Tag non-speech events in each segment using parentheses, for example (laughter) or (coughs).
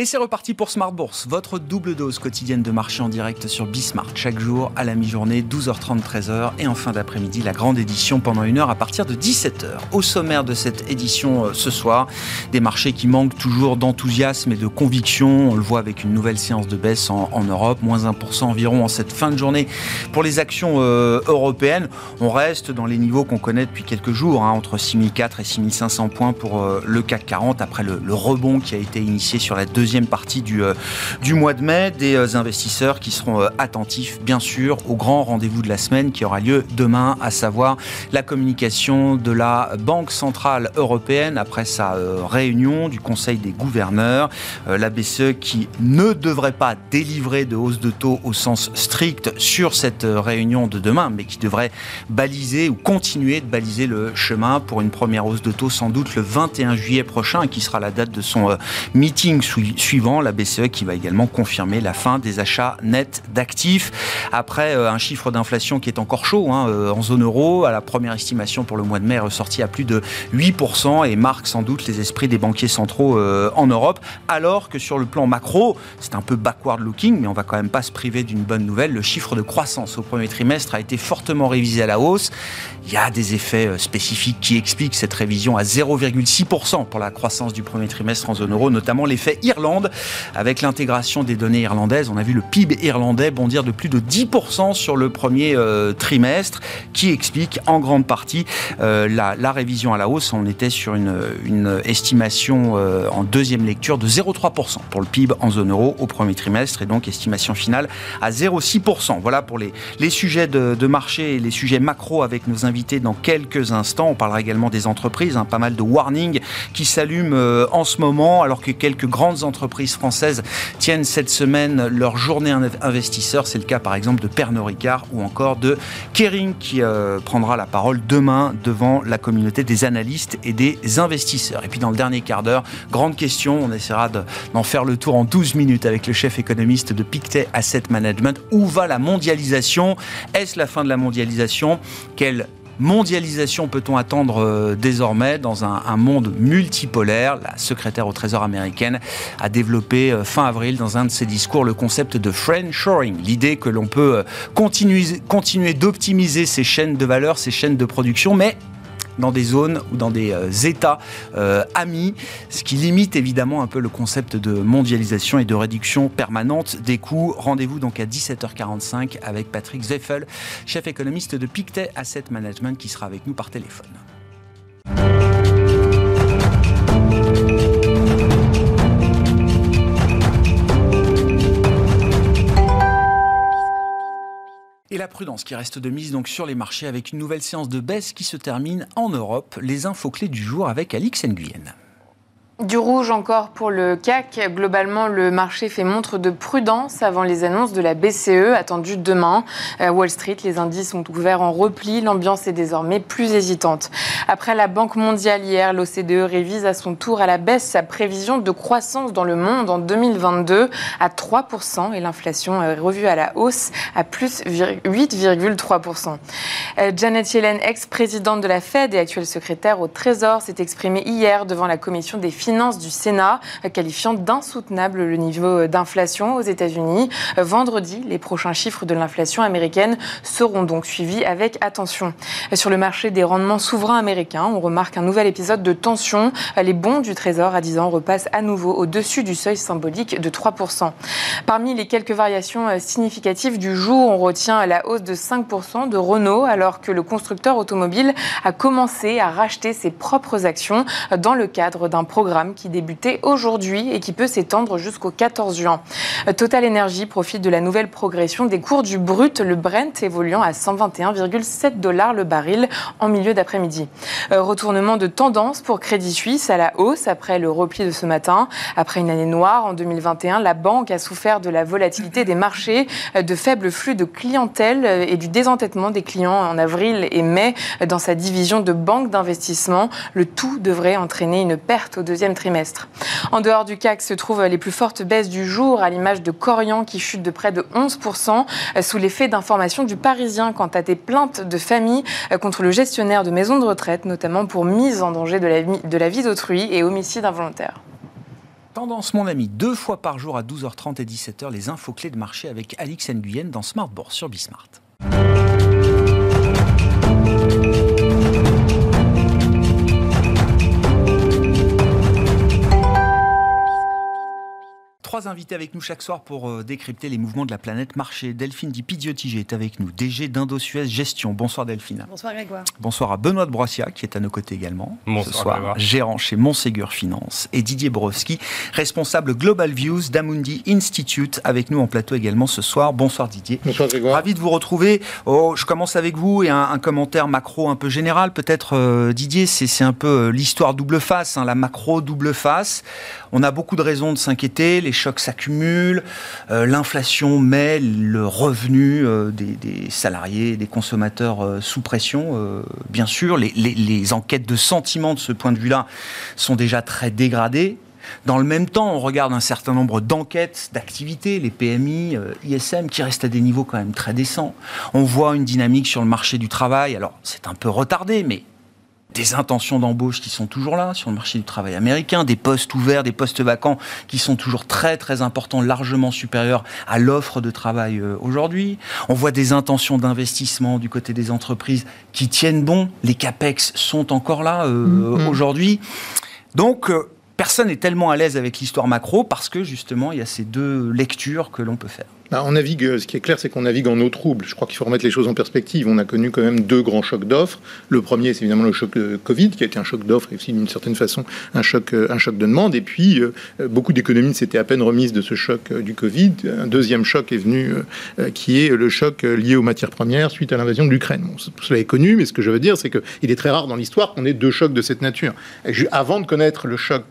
Et c'est reparti pour Smart Bourse, votre double dose quotidienne de marché en direct sur Bismart. Chaque jour à la mi-journée, 12h30, 13h. Et en fin d'après-midi, la grande édition pendant une heure à partir de 17h. Au sommaire de cette édition euh, ce soir, des marchés qui manquent toujours d'enthousiasme et de conviction. On le voit avec une nouvelle séance de baisse en, Europe, moins 1% environ en cette fin de journée. Pour les actions euh, européennes, on reste dans les niveaux qu'on connaît depuis quelques jours, hein, entre 6004 et 6500 points pour euh, le CAC 40, après le, le rebond qui a été initié sur la deuxième deuxième partie du, euh, du mois de mai. Des euh, investisseurs qui seront euh, attentifs, bien sûr, au grand rendez-vous de la semaine qui aura lieu demain, à savoir la communication de la Banque Centrale Européenne après sa réunion du Conseil des gouverneurs. La BCE qui ne devrait pas délivrer de hausse de taux au sens strict sur cette réunion de demain, mais qui devrait baliser ou continuer de baliser le chemin pour une première hausse de taux sans doute le 21 juillet prochain, qui sera la date de son meeting sous suivant la BCE qui va également confirmer la fin des achats nets d'actifs. Après euh, un chiffre d'inflation qui est encore chaud hein, euh, en zone euro, à la première estimation pour le mois de mai ressorti à plus de 8% et marque sans doute les esprits des banquiers centraux euh, en Europe, alors que sur le plan macro, c'est un peu backward looking, mais on va quand même pas se priver d'une bonne nouvelle. Le chiffre de croissance au premier trimestre a été fortement révisé à la hausse. Il y a des effets spécifiques qui expliquent cette révision à 0,6% pour la croissance du premier trimestre en zone euro, notamment l'effet Irlande avec l'intégration des données irlandaises, on a vu le PIB irlandais bondir de plus de 10% sur le premier euh, trimestre, qui explique en grande partie euh, la, révision à la hausse. On était sur une, estimation euh, en deuxième lecture de 0,3% pour le PIB en zone euro au premier trimestre, et donc estimation finale à 0,6%. Voilà pour les, sujets de, marché et les sujets macro avec nos invités dans quelques instants. On parlera également des entreprises, hein, pas mal de warnings qui s'allument en ce moment, alors que quelques grandes entreprises françaises tiennent cette semaine leur journée investisseur. C'est le cas par exemple de Pernod Ricard ou encore de Kering qui euh, prendra la parole demain devant la communauté des analystes et des investisseurs. Et puis dans le dernier quart d'heure, grande question, on essaiera d'en faire le tour en 12 minutes avec le chef économiste de Pictet Asset Management. Où va la mondialisation? Est-ce la fin de la mondialisation? Quelle mondialisation peut-on attendre euh, désormais dans un, monde multipolaire? La secrétaire au Trésor américaine a développé euh, fin avril dans un de ses discours le concept de friendshoring, l'idée que l'on peut euh, continuer, continuer d'optimiser ces chaînes de valeur, ces chaînes de production, mais dans des zones ou dans des euh, États euh, amis, ce qui limite évidemment un peu le concept de mondialisation et de réduction permanente des coûts. Rendez-vous donc à 17h45 avec Patrick Zeffel, chef économiste de Pictet Asset Management, qui sera avec nous par téléphone. Et la prudence qui reste de mise donc sur les marchés avec une nouvelle séance de baisse qui se termine en Europe. Les infos clés du jour avec Alix Nguyen. Du rouge encore pour le CAC. Globalement, le marché fait montre de prudence avant les annonces de la BCE attendues demain. À Wall Street, les indices sont ouverts en repli. L'ambiance est désormais plus hésitante. Après la Banque mondiale hier, l'OCDE révise à son tour à la baisse sa prévision de croissance dans le monde en 2022 à 3% et l'inflation revue à la hausse à plus 8,3%. Euh, Janet Yellen, ex-présidente de la Fed et actuelle secrétaire au Trésor, s'est exprimée hier devant la commission des finances finances du Sénat, qualifiant d'insoutenable le niveau d'inflation aux États-Unis. Vendredi, les prochains chiffres de l'inflation américaine seront donc suivis avec attention. Sur le marché des rendements souverains américains, on remarque un nouvel épisode de tension. Les bons du Trésor à 10 ans repassent à nouveau au-dessus du seuil symbolique de 3%. Parmi les quelques variations significatives du jour, on retient la hausse de 5% de Renault, alors que le constructeur automobile a commencé à racheter ses propres actions dans le cadre d'un programme qui débutait aujourd'hui et qui peut s'étendre jusqu'au 14 juin. Total Energy profite de la nouvelle progression des cours du brut, le Brent évoluant à 121,7 dollars le baril en milieu d'après-midi. Euh, retournement de tendance pour Crédit Suisse à la hausse après le repli de ce matin. Après une année noire en 2021, la banque a souffert de la volatilité des marchés, euh, de faibles flux de clientèle euh, et du désentêtement des clients en avril et mai dans sa division de banque d'investissement. Le tout devrait entraîner une perte au deuxième trimestre. En dehors du CAC se trouvent les plus fortes baisses du jour, à l'image de Corian qui chute de près de 11% sous l'effet d'informations du Parisien quant à des plaintes de familles contre le gestionnaire de maisons de retraite, notamment pour mise en danger de la vie, de la vie d'autrui et homicide involontaire. Tendance, mon ami, deux fois par jour à 12h30 et 17h, les infos clés de marché avec Alix Nguyen dans Smart Bourse sur Bismart. Trois invités avec nous chaque soir pour euh, décrypter les mouvements de la planète marché. Delphine Di Pidiotigé est avec nous, DG d'Indosuez Gestion. Bonsoir Delphine. Bonsoir Grégoire. Bonsoir à Benoît de Broissia qui est à nos côtés également. Bonsoir ce soir, gérant chez Montségur Finance. Et Didier Borowski, responsable Global Views d'Amundi Institute, avec nous en plateau également ce soir. Bonsoir Didier. Bonsoir Grégoire. Ravi de vous retrouver. Oh, je commence avec vous et un, commentaire macro un peu général. Peut-être euh, Didier, c'est un peu euh, l'histoire double face, hein, la macro double face. On a beaucoup de raisons de s'inquiéter, les chocs s'accumulent, euh, l'inflation met le revenu euh, des, salariés, des consommateurs euh, sous pression, bien sûr. Les, enquêtes de sentiment de ce point de vue-là sont déjà très dégradées. Dans le même temps, on regarde un certain nombre d'enquêtes, d'activités, les PMI, ISM, qui restent à des niveaux quand même très décents. On voit une dynamique sur le marché du travail. Alors, c'est un peu retardé, mais des intentions d'embauche qui sont toujours là sur le marché du travail américain, des postes ouverts, des postes vacants qui sont toujours très très importants, largement supérieurs à l'offre de travail euh, aujourd'hui. On voit des intentions d'investissement du côté des entreprises qui tiennent bon. Les capex sont encore là euh, mm-hmm. aujourd'hui. Donc euh, personne n'est tellement à l'aise avec l'histoire macro parce que justement il y a ces deux lectures que l'on peut faire. Bah, on navigue, euh, ce qui est clair, c'est qu'on navigue en eau trouble. Je crois qu'il faut remettre les choses en perspective. On a connu quand même deux grands chocs d'offres. Le premier, c'est évidemment le choc de Covid, qui a été un choc d'offres et aussi d'une certaine façon un choc, euh, un choc de demande. Et puis, euh, beaucoup d'économies s'étaient à peine remises de ce choc du Covid. Un deuxième choc est venu, qui est le choc lié aux matières premières suite à l'invasion de l'Ukraine. Bon, cela est connu, mais ce que je veux dire, c'est qu'il est très rare dans l'histoire qu'on ait deux chocs de cette nature. Avant de connaître le choc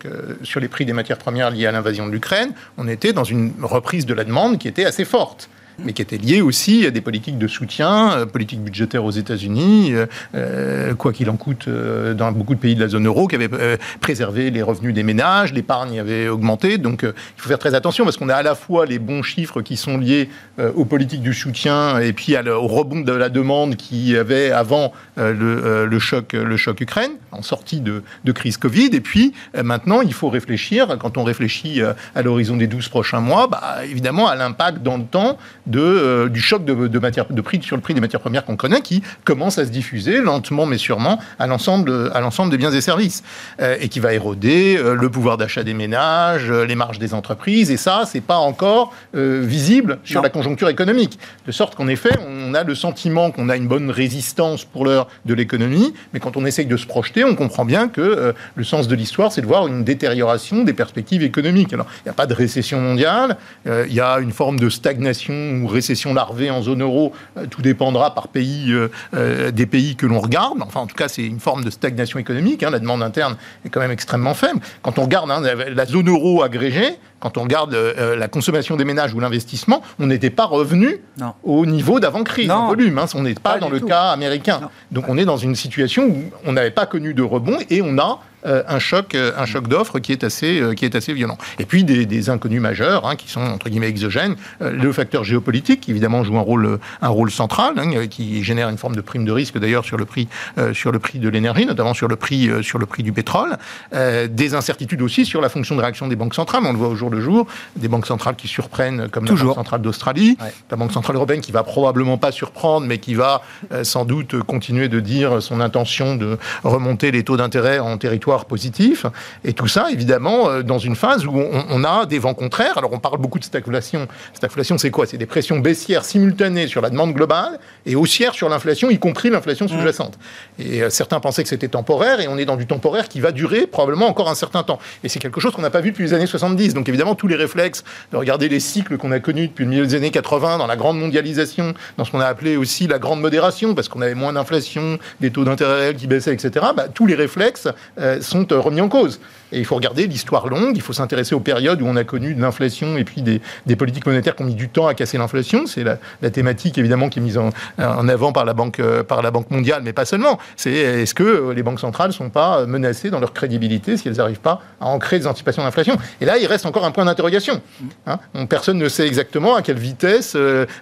sur les prix des matières premières liés à l'invasion de l'Ukraine, on était dans une reprise de la demande qui était assez forte mais qui était lié aussi à des politiques de soutien, euh, politiques budgétaires aux États-Unis, euh, euh, quoi qu'il en coûte dans beaucoup de pays de la zone euro, qui avaient préservé les revenus des ménages, l'épargne avait augmenté. Donc il faut faire très attention parce qu'on a à la fois les bons chiffres qui sont liés aux politiques du soutien et puis au rebond de la demande qui avait avant le, choc, le choc Ukraine, en sortie de, crise Covid. Et puis maintenant, il faut réfléchir, quand on réfléchit à l'horizon des 12 prochains mois, bah, évidemment à l'impact dans le temps de, euh, du choc de, de, matière, de prix sur le prix des matières premières qu'on connaît, qui commence à se diffuser lentement mais sûrement à l'ensemble, à l'ensemble des biens et services, euh, et qui va éroder euh, le pouvoir d'achat des ménages, les marges des entreprises, et ça, c'est pas encore visible sur la conjoncture économique. De sorte qu'en effet, on a le sentiment qu'on a une bonne résistance pour l'heure de l'économie, mais quand on essaye de se projeter, on comprend bien que le sens de l'histoire, c'est de voir une détérioration des perspectives économiques. Alors, il n'y a pas de récession mondiale, il y a une forme de stagnation ou récession larvée en zone euro, euh, tout dépendra par pays, euh, euh, des pays que l'on regarde. Enfin, en tout cas, c'est une forme de stagnation économique. Hein. La demande interne est quand même extrêmement faible. Quand on regarde hein, la zone euro agrégée, quand on regarde la consommation des ménages ou l'investissement, on n'était pas revenu au niveau d'avant-crise en volume. Hein. On n'est pas, dans le cas américain. Donc on est dans une situation où on n'avait pas connu de rebond et on a un choc, euh, un choc d'offres qui est assez, euh, qui est assez violent. Et puis des, inconnus majeurs hein, qui sont entre guillemets exogènes. le facteur géopolitique, qui évidemment, joue un rôle, un rôle central, hein, qui génère une forme de prime de risque d'ailleurs sur le prix, sur le prix de l'énergie, notamment sur le prix, sur le prix du pétrole. des incertitudes aussi sur la fonction de réaction des banques centrales. On le voit au jour le jour, des banques centrales qui surprennent, comme la Banque centrale d'Australie, la Banque centrale européenne qui va probablement pas surprendre, mais qui va sans doute continuer de dire son intention de remonter les taux d'intérêt en territoire positif. Et tout ça, évidemment, euh, dans une phase où on, a des vents contraires. Alors, on parle beaucoup de stagflation. Stagflation, c'est quoi? C'est des pressions baissières simultanées sur la demande globale et haussières sur l'inflation, y compris l'inflation sous-jacente. Et euh, certains pensaient que c'était temporaire, et on est dans du temporaire qui va durer probablement encore un certain temps. Et c'est quelque chose qu'on n'a pas vu depuis les années 70. Donc, évidemment, tous les réflexes de regarder les cycles qu'on a connus depuis le milieu des années 80 dans la grande mondialisation, dans ce qu'on a appelé aussi la grande modération, parce qu'on avait moins d'inflation, des taux d'intérêt réels qui baissaient, etc. Bah, tous les réflexes euh, sont euh, remis en cause. Et il faut regarder l'histoire longue, il faut s'intéresser aux périodes où on a connu de l'inflation et puis des, politiques monétaires qui ont mis du temps à casser l'inflation. C'est la, thématique évidemment qui est mise en, avant par la, banque, euh, par la Banque mondiale, mais pas seulement. C'est est-ce que les banques centrales ne sont pas menacées dans leur crédibilité si elles n'arrivent pas à ancrer des anticipations d'inflation? Et là, il reste encore un point d'interrogation. Hein. personne ne sait exactement à quelle vitesse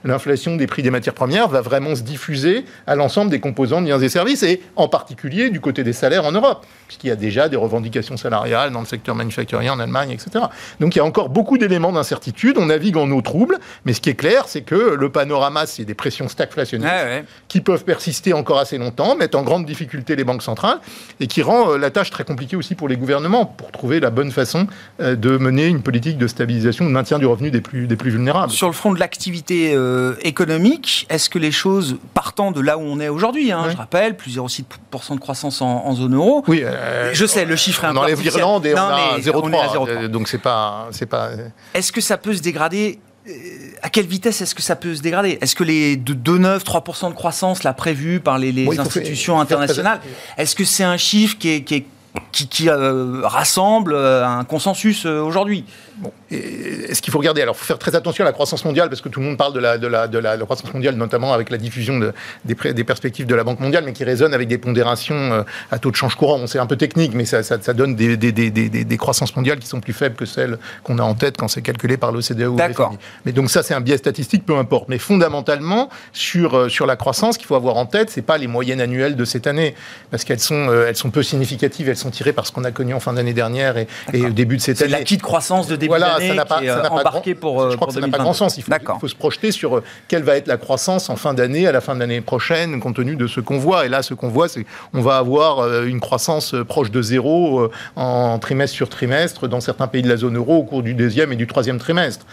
l'inflation des prix des matières premières va vraiment se diffuser à l'ensemble des composants de biens et services, et en particulier du côté des salaires en Europe, puisqu'il y a déjà des revendications salariales dans le secteur manufacturier en Allemagne, etc. Donc il y a encore beaucoup d'éléments d'incertitude. On navigue en eau trouble, mais ce qui est clair, c'est que le panorama, c'est des pressions stagflationnistes qui peuvent persister encore assez longtemps, mettent en grande difficulté les banques centrales et qui rend euh, la tâche très compliquée aussi pour les gouvernements pour trouver la bonne façon euh, de mener une politique de stabilisation, de maintien du revenu des plus, des plus vulnérables. Sur le front de l'activité euh, économique, est-ce que les choses partant de là où on est aujourd'hui, hein, je rappelle, plus 0,6% de croissance en, zone euro. Oui, je sais, le chiffre est on enlève l'Irlande et on a 0,3. Donc c'est pas, c'est pas. Est-ce que ça peut se dégrader à quelle vitesse est-ce que ça peut se dégrader? Est-ce que les 2,9, 3% de croissance, là prévu par les, institutions internationales, est-ce que c'est un chiffre qui est, qui, qui, euh, rassemble euh, un consensus euh, aujourd'hui Bon. Est-ce qu'il faut regarder Alors, il faut faire très attention à la croissance mondiale, parce que tout le monde parle de la, de la, de la, croissance mondiale, notamment avec la diffusion de, des, des, perspectives de la Banque mondiale, mais qui résonne avec des pondérations à taux de change courant. On c'est un peu technique, mais ça, ça, ça donne des, des, des, croissances mondiales qui sont plus faibles que celles qu'on a en tête quand c'est calculé par l'OCDE ou D'accord. Mais donc ça, c'est un biais statistique, peu importe. Mais fondamentalement, sur, sur la croissance, qu'il faut avoir en tête, c'est pas les moyennes annuelles de cette année, parce qu'elles sont, elles sont peu significatives, elles sont tirées par ce qu'on a connu en fin d'année dernière et, et, au début de cette année. C'est l'acquis de croissance de début voilà, d'année. Ça n'a pas, embarqué pour. Je crois que ça n'a pas grand sens. Il faut, se projeter sur euh, quelle va être la croissance en fin d'année, à la fin de l'année prochaine, compte tenu de ce qu'on voit. Et là, ce qu'on voit, c'est qu'on va avoir euh, une croissance euh, proche de zéro en trimestre sur trimestre dans certains pays de la zone euro au cours du deuxième et du troisième trimestre.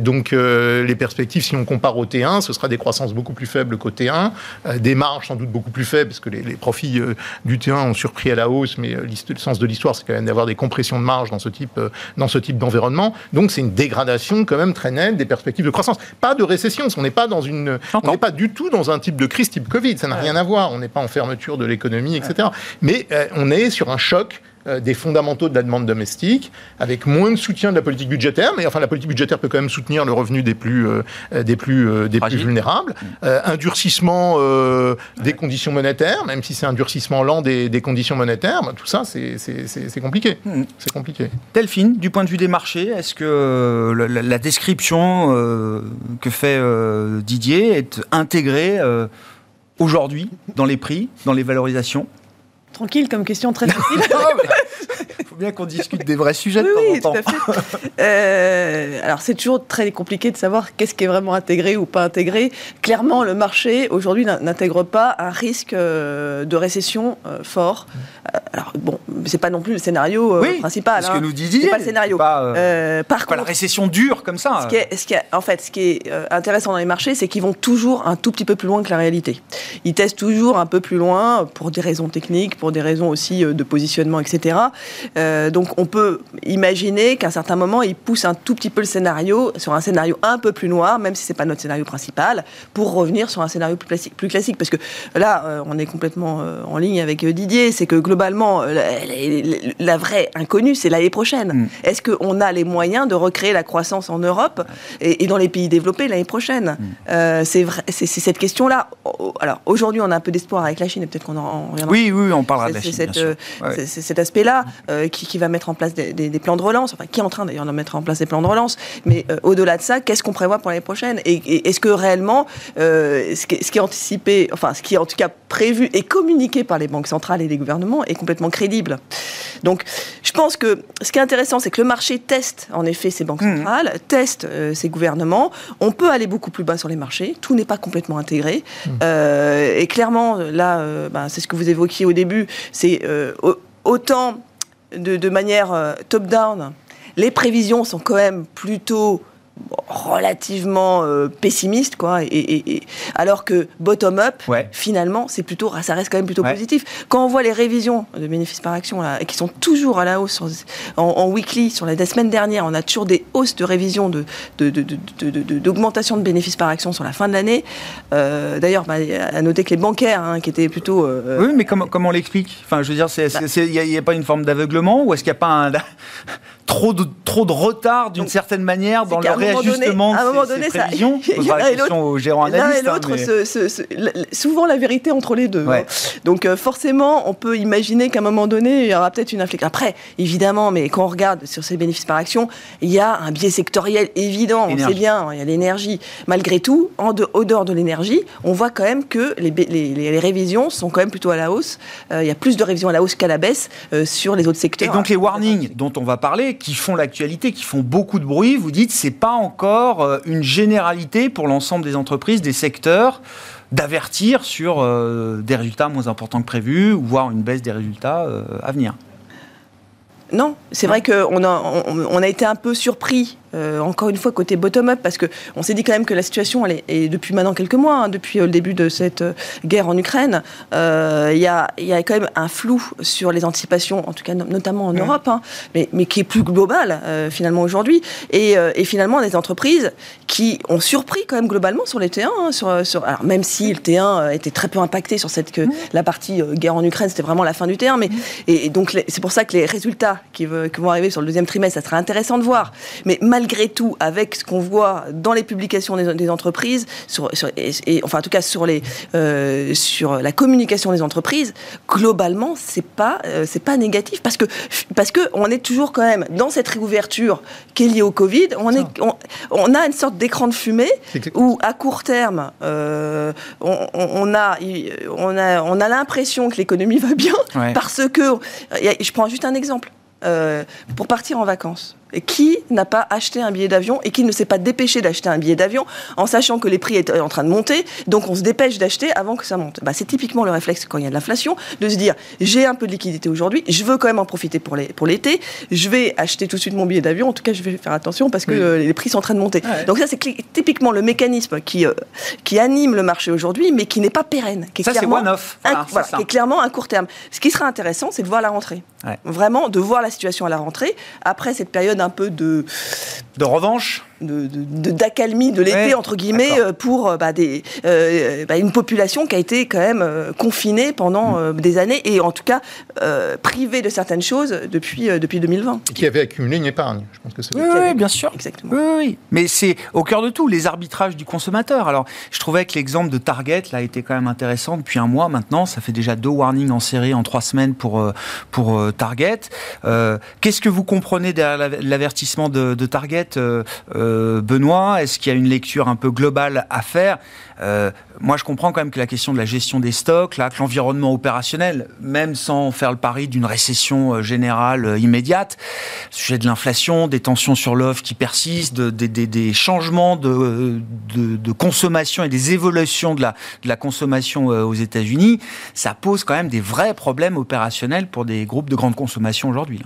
donc, les perspectives, si on compare au T1, ce sera des croissances beaucoup plus faibles qu'au T1, des marges sans doute beaucoup plus faibles, parce que les, profits du T1 ont surpris à la hausse, mais le sens de l'histoire, c'est quand même d'avoir des compressions de marge dans ce type, dans ce type d'environnement. Donc, c'est une dégradation quand même très nette des perspectives de croissance. Pas de récession, on n'est pas dans une, on n'est pas du tout dans un type de crise type Covid, ça n'a rien à voir. On n'est pas en fermeture de l'économie, etc. Mais euh, on est sur un choc euh, des fondamentaux de la demande domestique, avec moins de soutien de la politique budgétaire, mais enfin la politique budgétaire peut quand même soutenir le revenu des plus, euh, des plus, euh, des plus vulnérables. un durcissement des conditions monétaires, même si c'est un durcissement lent des, des conditions monétaires, bah, tout ça c'est compliqué. Hmm. C'est compliqué. Delphine, du point de vue des marchés, est-ce que la, la, description que fait Didier est intégrée aujourd'hui dans les prix, dans les valorisations? Tranquille comme question, très (laughs) facile. Faut bien qu'on discute des vrais sujets de oui, temps en temps. Tout à fait. Euh, alors c'est toujours très compliqué de savoir qu'est-ce qui est vraiment intégré ou pas intégré. Clairement, le marché aujourd'hui n'intègre pas un risque euh, de récession euh, fort. alors bon, c'est pas non plus le scénario principal. Ce que hein. nous dit C'est pas le scénario. Pas, par contre, la récession dure comme ça. Ce qui est, ce qui est, en fait, ce qui est intéressant dans les marchés, c'est qu'ils vont toujours un tout petit peu plus loin que la réalité. Ils testent toujours un peu plus loin pour des raisons techniques, pour des raisons aussi de positionnement, etc. Euh, donc on peut imaginer qu'à un certain moment, il pousse un tout petit peu le scénario sur un scénario un peu plus noir, même si c'est pas notre scénario principal, pour revenir sur un scénario plus classique. Plus classique parce que là, euh, on est complètement euh, en ligne avec Didier, c'est que globalement, la, vraie inconnue, c'est l'année prochaine. Mm. Est-ce qu'on a les moyens de recréer la croissance en Europe et, dans les pays développés l'année prochaine mm. C'est c'est cette question-là. Alors aujourd'hui, on a un peu d'espoir avec la Chine, et peut-être qu'on en, reviendra. Oui, oui, on parlera de la Chine. C'est cet aspect-là. Euh, qui, va mettre en place des, plans de relance, enfin qui est en train d'ailleurs de mettre en place des plans de relance. Mais euh, au-delà de ça, qu'est-ce qu'on prévoit pour l'année prochaine? Et, est-ce que réellement, euh, ce, qui, est anticipé, enfin ce qui est en tout cas prévu et communiqué par les banques centrales et les gouvernements est complètement crédible? Donc je pense que ce qui est intéressant, c'est que le marché teste en effet ces banques mmh. centrales, teste ces gouvernements. On peut aller beaucoup plus bas sur les marchés, tout n'est pas complètement intégré. Mmh. et clairement, là, ben, c'est ce que vous évoquiez au début, c'est autant de, manière euh, top-down, les prévisions sont quand même plutôt relativement euh, pessimiste, quoi. Et, alors que bottom-up, finalement, c'est plutôt, ça reste quand même plutôt positif. Quand on voit les révisions de bénéfices par action là, qui sont toujours à la hausse en, weekly, sur la, semaine dernière, on a toujours des hausses de révision de, d'augmentation de, bénéfices par action sur la fin de l'année. Euh, d'ailleurs, bah, à noter que les bancaires, hein, qui étaient plutôt. Euh, oui, mais comment, comment on l'explique? Enfin, je veux dire, il n'y a, pas une forme d'aveuglement ou est-ce qu'il n'y a pas un trop de, trop de retard d'une certaine manière dans le réajustement donné, de ces, donné, prévisions (laughs) ça, y a question aux gérants analystes. L'un et l'autre, souvent la vérité entre les deux. Hein. Donc euh, forcément, on peut imaginer qu'à un moment donné, il y aura peut-être une inflexion. Après, évidemment, mais quand on regarde sur ces bénéfices par action, il y a un biais sectoriel évident. On sait bien, il y a l'énergie. Malgré tout, en dehors de l'énergie, on voit quand même que les, les, révisions sont quand même plutôt à la hausse. Euh, il y a plus de révisions à la hausse qu'à la baisse euh, sur les autres secteurs. Et donc les warnings dont on va parler, qui font l'actualité, qui font beaucoup de bruit, vous dites c'est pas encore euh, une généralité pour l'ensemble des entreprises, des secteurs d'avertir sur des résultats moins importants que prévu, ou voire une baisse des résultats à venir. Non, c'est vrai qu'on a, on a été un peu surpris euh, encore une fois côté bottom-up, parce que on s'est dit quand même que la situation, elle est, depuis maintenant quelques mois, hein, depuis euh, le début de cette euh, guerre en Ukraine, il y, a, y, a, quand même un flou sur les anticipations, en tout cas notamment en Europe, hein, mais, mais, qui est plus global finalement aujourd'hui. Et, et, finalement, des entreprises qui ont surpris quand même globalement sur les T1, hein, sur, sur, alors même si le T1 était très peu impacté sur cette que la partie guerre en Ukraine, c'était vraiment la fin du T1, mais et, donc c'est pour ça que les résultats qui, qui, vont arriver sur le deuxième trimestre, ça sera intéressant de voir. Mais mal malgré tout, avec ce qu'on voit dans les publications des, entreprises, sur, et, enfin en tout cas sur, les, euh, sur la communication des entreprises, globalement, c'est pas, euh, c'est pas négatif. Parce que, parce que on est toujours quand même dans cette réouverture qui est liée au Covid. On, est, on, a une sorte d'écran de fumée où, à court terme, euh, on, a, on a, on a l'impression que l'économie va bien parce que, je prends juste un exemple, pour partir en vacances qui n'a pas acheté un billet d'avion et qui ne s'est pas dépêché d'acheter un billet d'avion en sachant que les prix étaient en train de monter, donc on se dépêche d'acheter avant que ça monte. Bah, c'est typiquement le réflexe quand il y a de l'inflation, de se dire j'ai un peu de liquidité aujourd'hui, je veux quand même en profiter pour l'été, pour je vais acheter tout de suite mon billet d'avion, en tout cas je vais faire attention parce que euh, les prix sont en train de monter. Donc ça c'est typiquement le mécanisme qui, euh, qui anime le marché aujourd'hui, mais qui n'est pas pérenne. Qui est ça c'est one-off. qui est clairement un court terme. Ce qui sera intéressant, c'est de voir la rentrée. Vraiment, de voir la situation à la rentrée, après cette période un peu de... De revanche d'accalmie de, de, l'été, entre guillemets, euh, pour euh, bah, des, euh, bah, une population qui a été quand même confinée pendant mm. des années et en tout cas privée de certaines choses depuis, depuis 2020. Et qui avait accumulé une épargne, je pense que c'est oui, bien sûr. Exactement. Oui, oui. Mais c'est au cœur de tout, les arbitrages du consommateur. Alors, je trouvais que l'exemple de Target, là, était quand même intéressant depuis un mois maintenant. Ça fait déjà deux warnings en série en trois semaines pour, pour Target. Qu'est-ce que vous comprenez derrière l'avertissement de, de, Target euh, Benoît Est-ce qu'il y a une lecture un peu globale à faire euh, Moi, je comprends quand même que la question de la gestion des stocks, là, que l'environnement opérationnel, même sans faire le pari d'une récession euh, générale immédiate, sujet de l'inflation, des tensions sur l'offre qui persistent, des changements de, consommation et des évolutions de la, consommation aux États-Unis, ça pose quand même des vrais problèmes opérationnels pour des groupes de grande consommation aujourd'hui.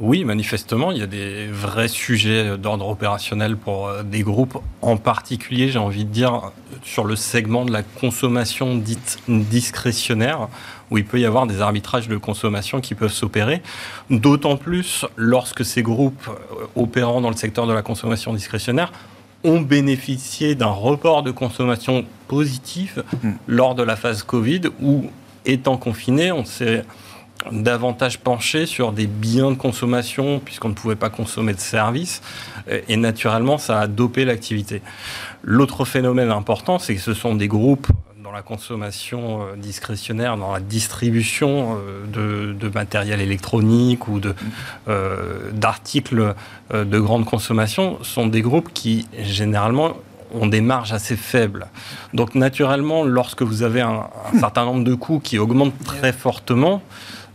Oui, manifestement, il y a des vrais sujets d'ordre opérationnel pour euh, des groupes, en particulier, j'ai envie de dire, sur le segment de la consommation dite discrétionnaire, où il peut y avoir des arbitrages de consommation qui peuvent s'opérer, d'autant plus lorsque ces groupes euh, opérant dans le secteur de la consommation discrétionnaire ont bénéficié d'un report de consommation positif mmh. lors de la phase Covid, où, étant confinés, on s'est davantage penché sur des biens de consommation puisqu'on ne pouvait pas consommer de services et naturellement ça a dopé l'activité. L'autre phénomène important c'est que ce sont des groupes dans la consommation euh, discrétionnaire, dans la distribution euh, de, matériel électronique ou euh, d'articles de grande consommation, sont des groupes qui généralement ont des marges assez faibles. Donc naturellement, lorsque vous avez un certain nombre de coûts qui augmentent très fortement,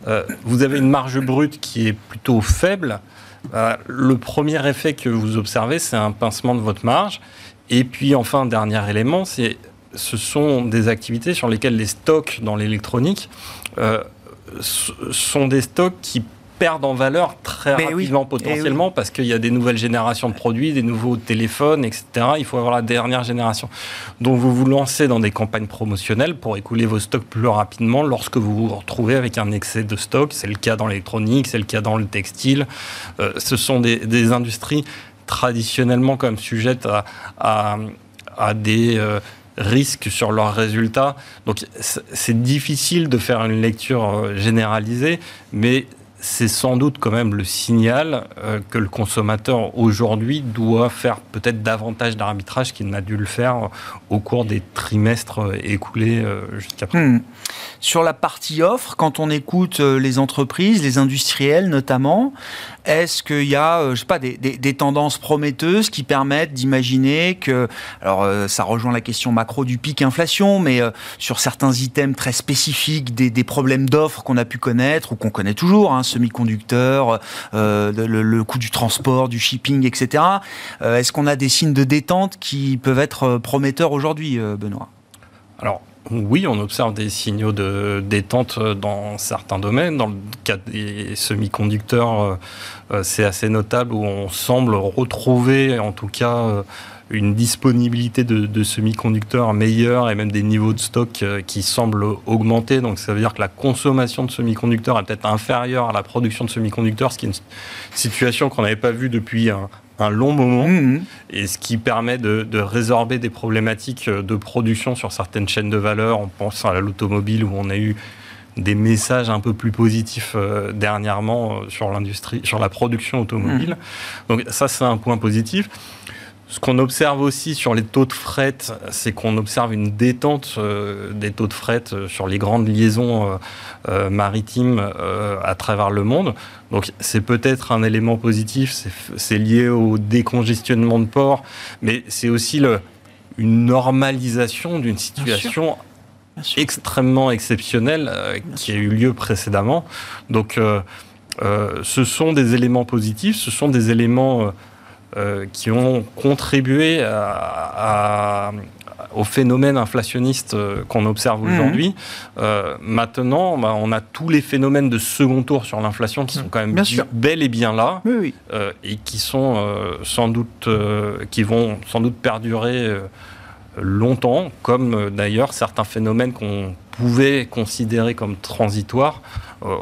euh, vous avez une marge brute qui est plutôt faible. Euh, le premier effet que vous observez, c'est un pincement de votre marge. Et puis enfin, dernier élément, ce sont des activités sur lesquelles les stocks dans l'électronique euh, sont des stocks qui perdent en valeur très rapidement potentiellement parce qu'il y a des nouvelles générations de produits, des nouveaux téléphones, etc. Il faut avoir la dernière génération. Donc vous vous lancez dans des campagnes promotionnelles pour écouler vos stocks plus rapidement lorsque vous vous retrouvez avec un excès de stock. C'est le cas dans l'électronique, c'est le cas dans le textile. Euh, ce sont des, industries traditionnellement comme sujettes à, à, des... Euh, risques sur leurs résultats. Donc c'est difficile de faire une lecture euh, généralisée, mais c'est sans doute quand même le signal que le consommateur aujourd'hui doit faire peut-être davantage d'arbitrage qu'il n'a dû le faire au cours des trimestres écoulés jusqu'à présent. Hmm. Sur la partie offre, quand on écoute les entreprises, les industriels notamment, est-ce qu'il y a, je sais pas, des, tendances prometteuses qui permettent d'imaginer que, alors ça rejoint la question macro du pic inflation, mais sur certains items très spécifiques, des, des problèmes d'offres qu'on a pu connaître ou qu'on connaît toujours, hein, semi-conducteurs, euh, le, coût du transport, du shipping, etc. Euh, est-ce qu'on a des signes de détente qui peuvent être euh, prometteurs aujourd'hui, Benoît? Alors, oui, on observe des signaux de détente dans certains domaines. Dans le cas des semi-conducteurs, c'est assez notable où on semble retrouver, en tout cas, une disponibilité de, semi-conducteurs meilleure et même des niveaux de stock euh, qui semblent augmenter. Donc ça veut dire que la consommation de semi-conducteurs est peut-être inférieure à la production de semi-conducteurs, ce qui est une situation qu'on n'avait pas vue depuis un, long moment, mmh. et ce qui permet de, résorber des problématiques de production sur certaines chaînes de valeur. On pense à l'automobile où on a eu des messages un peu plus positifs euh, dernièrement euh, sur l'industrie, sur la production automobile. Mmh. Donc ça, c'est un point positif. Ce qu'on observe aussi sur les taux de fret, c'est qu'on observe une détente euh, des taux de fret euh, sur les grandes liaisons euh, maritimes à travers le monde. Donc c'est peut-être un élément positif, c'est lié au décongestionnement de ports, mais c'est aussi le, une normalisation d'une situation extrêmement exceptionnelle qui a eu lieu précédemment. Donc ce sont des éléments positifs, ce sont des éléments qui ont contribué au phénomène inflationniste euh, qu'on observe mhm. aujourd'hui. Euh, maintenant, bah, on a tous les phénomènes de second tour sur l'inflation qui sont quand même bel et bien là et qui sont sans doute, qui vont sans doute perdurer longtemps, comme d'ailleurs certains phénomènes qu'on pouvait considérer comme transitoires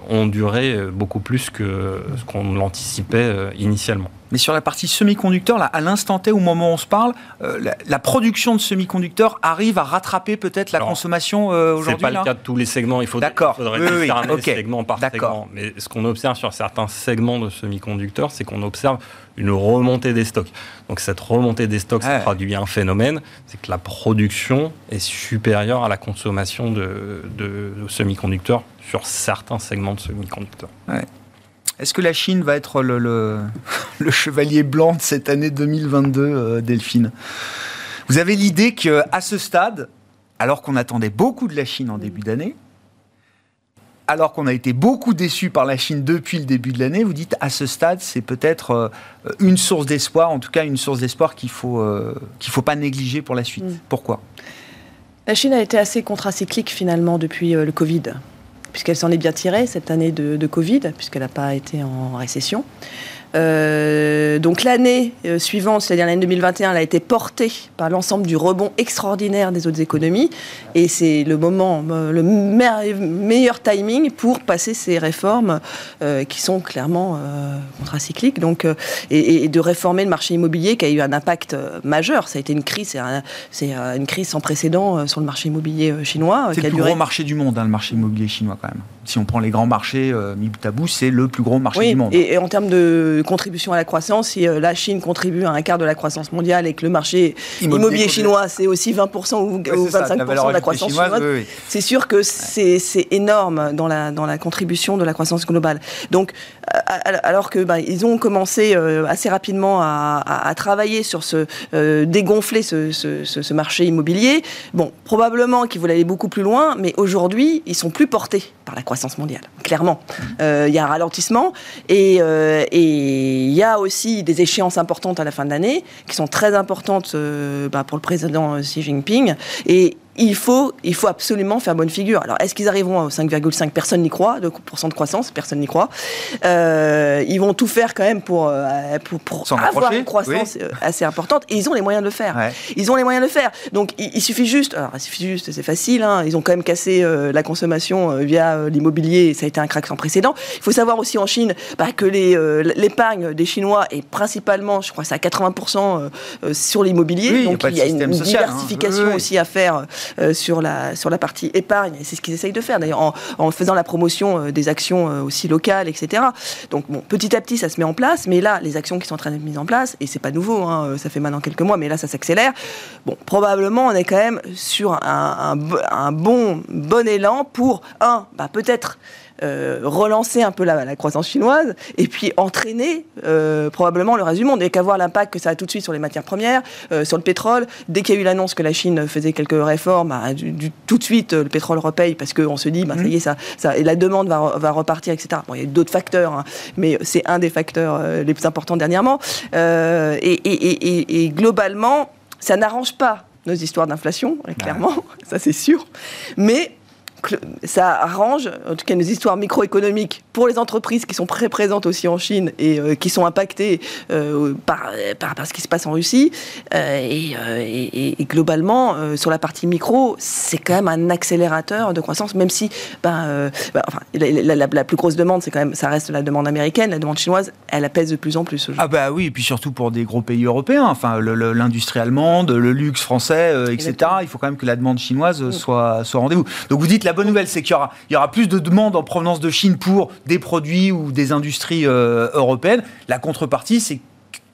ont duré beaucoup plus que ce qu'on l'anticipait initialement. Mais sur la partie semi-conducteur, là, à l'instant T, au moment où on se parle, euh, la, production de semi-conducteurs arrive à rattraper peut-être la consommation euh, aujourd'hui. C'est pas le cas de tous les segments. Il faut, faudrait oui, oui, segment par segment. Mais ce qu'on observe sur certains segments de semi-conducteurs, c'est qu'on observe une remontée des stocks. Donc cette remontée des stocks, ça traduit un phénomène, c'est que la production est supérieure à la consommation de, de semi-conducteurs sur certains segments de semi-conducteurs. Ouais. Est-ce que la Chine va être le, (laughs) chevalier blanc de cette année 2022, euh, Delphine? Vous avez l'idée qu'à ce stade, alors qu'on attendait beaucoup de la Chine en début d'année, alors qu'on a été beaucoup déçu par la Chine depuis le début de l'année, vous dites à ce stade, c'est peut-être euh, une source d'espoir, en tout cas une source d'espoir qu'il faut euh, qu'il faut pas négliger pour la suite. Mm. Pourquoi? La Chine a été assez contracyclique finalement depuis le Covid puisqu'elle s'en est bien tirée cette année de, de Covid, puisqu'elle n'a pas été en récession. Euh, donc l'année euh, suivante, c'est-à-dire l'année 2021, elle a été portée par l'ensemble du rebond extraordinaire des autres économies. Et c'est le moment, euh, le meilleur timing pour passer ces réformes qui sont clairement contracycliques. Donc, et, de réformer le marché immobilier qui a eu un impact majeur. Ça a été une crise, c'est une crise sans précédent sur le marché immobilier chinois. C'est le plus gros marché du monde, hein, le marché immobilier chinois quand même. Si on prend les grands marchés, mi bout à bout, c'est le plus gros marché du monde. Et, et en termes de contribution à la croissance. Si euh, la Chine contribue à un quart de la croissance mondiale et que le marché immobilier, chinois, c'est aussi 20% ou, 25% de la croissance chinoise, c'est sûr que c'est énorme dans la, dans la contribution de la croissance globale. Donc, alors que bah, ils ont commencé euh, assez rapidement à, travailler sur ce euh, dégonfler ce, ce, marché immobilier, bon, probablement qu'ils voulaient aller beaucoup plus loin, mais aujourd'hui, ils sont plus portés par la croissance mondiale. Clairement, il y a un ralentissement et, et il y a aussi des échéances importantes à la fin de l'année, qui sont très importantes euh, bah, pour le président Xi Jinping. Et il faut, il faut absolument faire bonne figure. Alors, est-ce qu'ils arriveront à 5,5 Personne n'y croit, 2% de croissance, personne n'y croit. Euh, ils vont tout faire quand même pour, euh, pour, avoir une croissance euh, assez importante. Et ils ont les moyens de le faire. Ils ont les moyens de le faire. Donc, il, suffit juste, alors, il suffit juste, c'est facile, hein, ils ont quand même cassé la consommation via l'immobilier, ça a été un crack sans précédent. Il faut savoir aussi en Chine bah, que l'épargne des Chinois est principalement, je crois, c'est à 80% sur l'immobilier. donc, il y a une, hein. diversification aussi à faire sur, la, sur la partie épargne. C'est ce qu'ils essayent de faire, d'ailleurs, en, faisant la promotion des actions aussi locales, etc. Donc, bon, petit à petit, ça se met en place. Mais là, les actions qui sont en train d'être mises en place, et c'est pas nouveau, hein, ça fait maintenant quelques mois, mais là, ça s'accélère. Bon, probablement, on est quand même sur un, un, bon, bon élan pour, un, bah, peut-être euh, relancer un peu la, croissance chinoise et puis entraîner euh, probablement le reste du monde. Et qu'à voir l'impact que ça a tout de suite sur les matières premières, euh, sur le pétrole. Dès qu'il y a eu l'annonce que la Chine faisait quelques réformes, bah, du, tout de suite le pétrole repaye parce qu'on se dit, bah, ça y est, ça, ça, et la demande va, va repartir, etc. Bon, il y a d'autres facteurs, hein, mais c'est un des facteurs les plus importants dernièrement. Et, et, et, globalement, ça n'arrange pas nos histoires d'inflation, (laughs) clairement, ça c'est sûr. Mais ça arrange, en tout cas, nos histoires microéconomiques pour les entreprises qui sont très présentes aussi en Chine et euh, qui sont impactées euh, par, par, ce qui se passe en Russie. Euh, et, globalement, sur la partie micro, c'est quand même un accélérateur de croissance, même si ben, ben enfin, la, plus grosse demande, c'est quand même, ça reste la demande américaine. La demande chinoise, elle pèse de plus en plus. Ah bah oui, et puis surtout pour des gros pays européens, enfin l'industrie allemande, le luxe français, etc. Il faut quand même que la demande chinoise mm. soit, soit rendez-vous. Donc vous dites la bonne nouvelle, c'est qu'il y aura, il y aura plus de demandes en provenance de Chine pour des produits ou des industries euh, européennes. La contrepartie, c'est que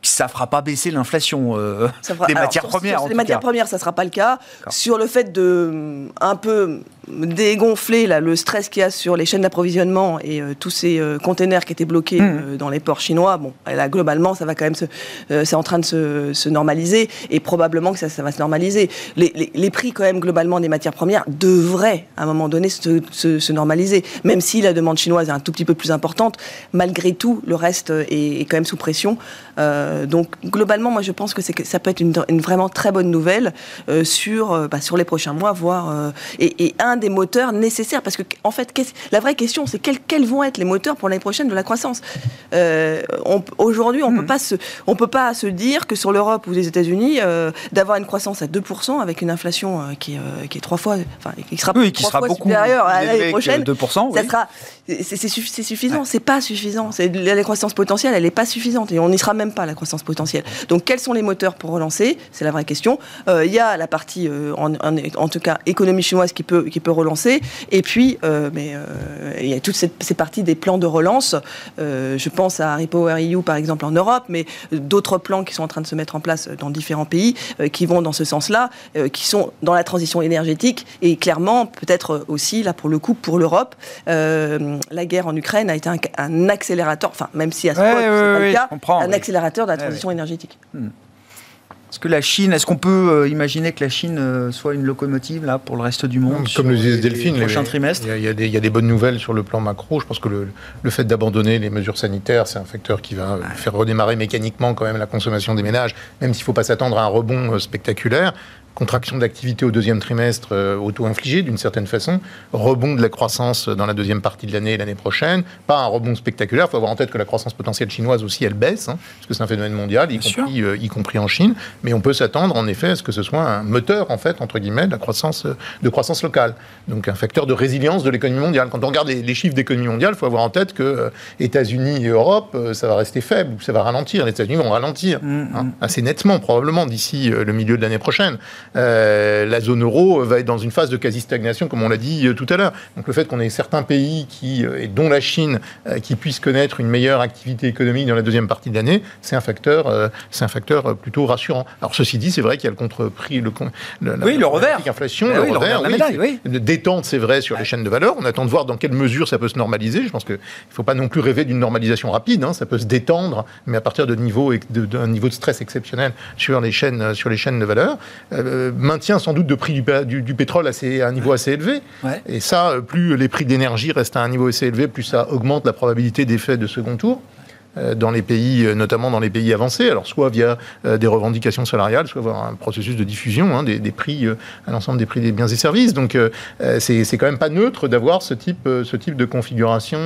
ça fera pas baisser l'inflation euh, des matières premières. Sur les matières premières, ça sera pas le cas. Sur le fait de un peu dégonfler là, le stress qu'il y a sur les chaînes d'approvisionnement et euh, tous ces euh, containers qui étaient bloqués mmh. euh, dans les ports chinois, bon, là, globalement, ça va quand même se, c'est en train de se, se, normaliser et probablement que ça, ça va se normaliser. Les, les, les, prix, quand même, globalement, des matières premières devraient, à un moment donné, se, se, se, normaliser. Même si la demande chinoise est un tout petit peu plus importante, malgré tout, le reste est, est quand même sous pression. donc, globalement, moi, je pense que, que ça peut être une, une vraiment très bonne nouvelle sur, bah, sur les prochains mois, voire. et, et un des moteurs nécessaires. Parce que, en fait, la vraie question, c'est quels, quels, vont être les moteurs pour l'année prochaine de la croissance euh, Aujourd'hui, on ne hmm. peut pas se dire que sur l'Europe ou les États-Unis, euh, d'avoir une croissance à 2% avec une inflation euh, qui, est, qui est trois fois, enfin, qui sera, qui sera beaucoup supérieure à l'année prochaine. 2%, ça sera, c'est suffisant, c'est pas suffisant. La croissance potentielle, elle n'est pas suffisante et on n'y sera même pas la croissance potentielle. Donc, quels sont les moteurs pour relancer? C'est la vraie question. Il y a la partie, en, en, tout cas, économie chinoise qui peut, qui peut relancer. Et puis, euh, mais euh, il y a toutes ces, parties des plans de relance. Euh, je pense à Repower EU, par exemple, en Europe, mais d'autres plans qui sont en train de se mettre en place dans différents pays qui vont dans ce sens-là, qui sont dans la transition énergétique. Et clairement, peut-être aussi, là, pour le coup, pour l'Europe, la guerre en Ukraine a été un, accélérateur, enfin, même si à ce point, c'est pas le cas, un accélérateur de la transition énergétique. Hmm. Est-ce que la Chine, est-ce qu'on peut euh, imaginer que la Chine euh, soit une locomotive là pour le reste du monde Comme le disait Delphine, les prochains trimestres? il y, a, il y, a des bonnes nouvelles sur le plan macro. Je pense que le, le fait d'abandonner les mesures sanitaires, c'est un facteur qui va faire redémarrer mécaniquement quand même la consommation des ménages, même s'il ne faut pas s'attendre à un rebond euh, spectaculaire contraction d'activité au deuxième trimestre euh, auto-infligée d'une certaine façon, rebond de la croissance dans la deuxième partie de l'année et l'année prochaine, pas un rebond spectaculaire, il faut avoir en tête que la croissance potentielle chinoise aussi elle baisse, hein, parce que c'est un phénomène mondial, y compris, euh, y compris, en Chine, mais on peut s'attendre en effet à ce que ce soit un moteur en fait, entre guillemets, de la croissance, euh, de croissance locale, donc un facteur de résilience de l'économie mondiale. Quand on regarde les, chiffres d'économie mondiale, il faut avoir en tête que États-Unis et Europe, ça va rester faible, ça va ralentir, les États-Unis vont ralentir, mm, hein, mm. assez nettement probablement d'ici le milieu de l'année prochaine. Euh, la zone euro va être dans une phase de quasi-stagnation, comme on l'a dit euh, tout à l'heure. Donc le fait qu'on ait certains pays, qui, euh, et dont la Chine, qui puissent connaître une meilleure activité économique dans la deuxième partie de l'année, c'est un facteur, c'est un facteur plutôt rassurant. Alors ceci dit, c'est vrai qu'il y a le contre-prix, le, oui, le revers, inflation, le, revers, oui, détente, c'est vrai sur les chaînes de valeur. On attend de voir dans quelle mesure ça peut se normaliser. Je pense qu'il ne faut pas non plus rêver d'une normalisation rapide. Hein. Ça peut se détendre, mais à partir de niveau d'un niveau de stress exceptionnel sur les chaînes, sur les chaînes de valeur maintient sans doute de prix du, du, pétrole assez, à un niveau assez élevé. Et ça, plus les prix d'énergie restent à un niveau assez élevé, plus ça augmente la probabilité d'effet de second tour. Euh, dans les pays, euh, notamment dans les pays avancés, alors soit via euh, des revendications salariales, soit via un processus de diffusion hein, des, prix à l'ensemble des prix des biens et services. Donc c'est quand même pas neutre d'avoir ce type, ce type de configuration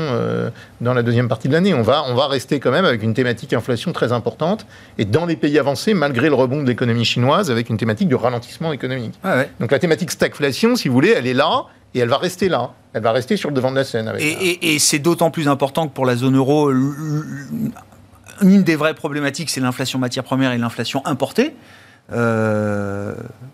dans la deuxième partie de l'année. On va, on va rester quand même avec une thématique inflation très importante et dans les pays avancés, malgré le rebond de l'économie chinoise, avec une thématique de ralentissement économique. Donc la thématique stagflation, si vous voulez, elle est là et elle va rester là. Elle va rester sur le devant de la scène. Avec et, et, c'est d'autant plus important que pour la zone euro, une des vraies problématiques, c'est l'inflation matière première et l'inflation importée. Euh,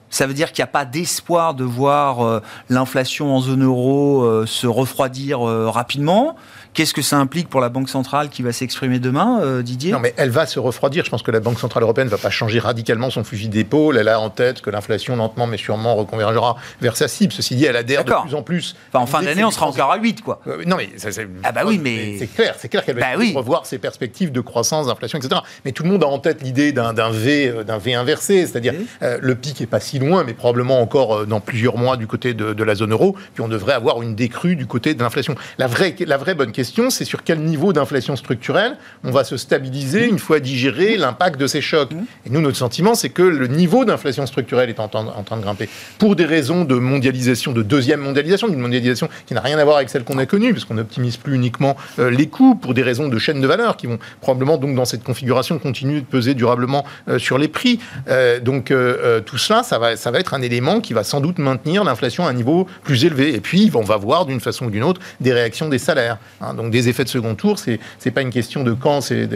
ça veut dire qu'il n'y a pas d'espoir de voir euh, l'inflation en zone euro euh, se refroidir rapidement. Qu'est-ce que ça implique pour la Banque centrale qui va s'exprimer demain, euh, Didier? Non, mais elle va se refroidir. Je pense que la Banque centrale européenne ne va pas changer radicalement son fusil d'épaule. Elle a en tête que l'inflation, lentement mais sûrement, reconvergera vers sa cible. Ceci dit, elle adhère de plus en plus. Enfin, en fin d'année, on sera encore à 8, quoi. Euh, non, mais ça, c'est. Ah, bah oui, mais. C'est clair, c'est clair qu'elle va bah revoir ses perspectives de croissance, d'inflation, etc. Mais tout le monde a en tête l'idée d'un V, euh, V inversé, c'est-à-dire le pic est pas si loin, mais probablement encore dans plusieurs mois du côté de, de, la zone euro. Puis on devrait avoir une décrue du côté de l'inflation. La vraie, la vraie bonne question, c'est sur quel niveau d'inflation structurelle on va se stabiliser une fois digéré l'impact de ces chocs. Et nous, notre sentiment, c'est que le niveau d'inflation structurelle est en, train de grimper. Pour des raisons de mondialisation, de deuxième mondialisation, d'une mondialisation qui n'a rien à voir avec celle qu'on a connue, parce qu'on n'optimise plus uniquement euh, les coûts, pour des raisons de chaîne de valeur qui vont probablement, donc, dans cette configuration, continuer de peser durablement euh, sur les prix. Euh, donc, tout cela, ça va, ça va être un élément qui va sans doute maintenir l'inflation à un niveau plus élevé. Et puis, on va voir d'une façon ou d'une autre des réactions des salaires. Hein. donc, des effets de second tour, c'est c'est pas une question de quand, c'est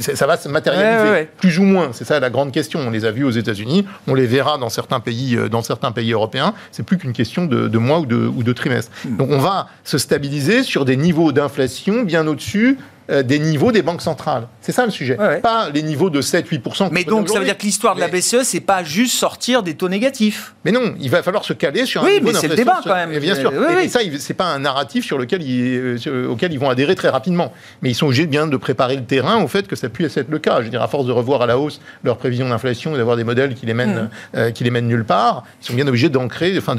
ça va se matérialiser plus ou moins. C'est ça la grande question. On les a vus aux États-Unis, on les verra dans certains pays, euh, dans certains pays européens. C'est plus qu'une question de, mois ou de, ou de trimestres. Hmm. Donc on va se stabiliser sur des niveaux d'inflation bien au-dessus des niveaux des banques centrales. C'est ça le sujet. Pas les niveaux de 7-8%. Mais donc ça veut dire que l'histoire de la BCE, c'est pas juste sortir des taux négatifs. Mais non, il va falloir se caler sur un oui, mais c'est le débat quand même. bien sûr. et, ça, c'est pas un narratif sur lequel ils, euh, auquel ils vont adhérer très rapidement. Mais ils sont obligés bien de préparer le terrain au fait que ça puisse être le cas. Je veux dire, à force de revoir à la hausse leurs prévisions d'inflation et d'avoir des modèles qui les mènent, mmh. euh, qui les mènent nulle part, ils sont bien obligés d'ancrer, enfin,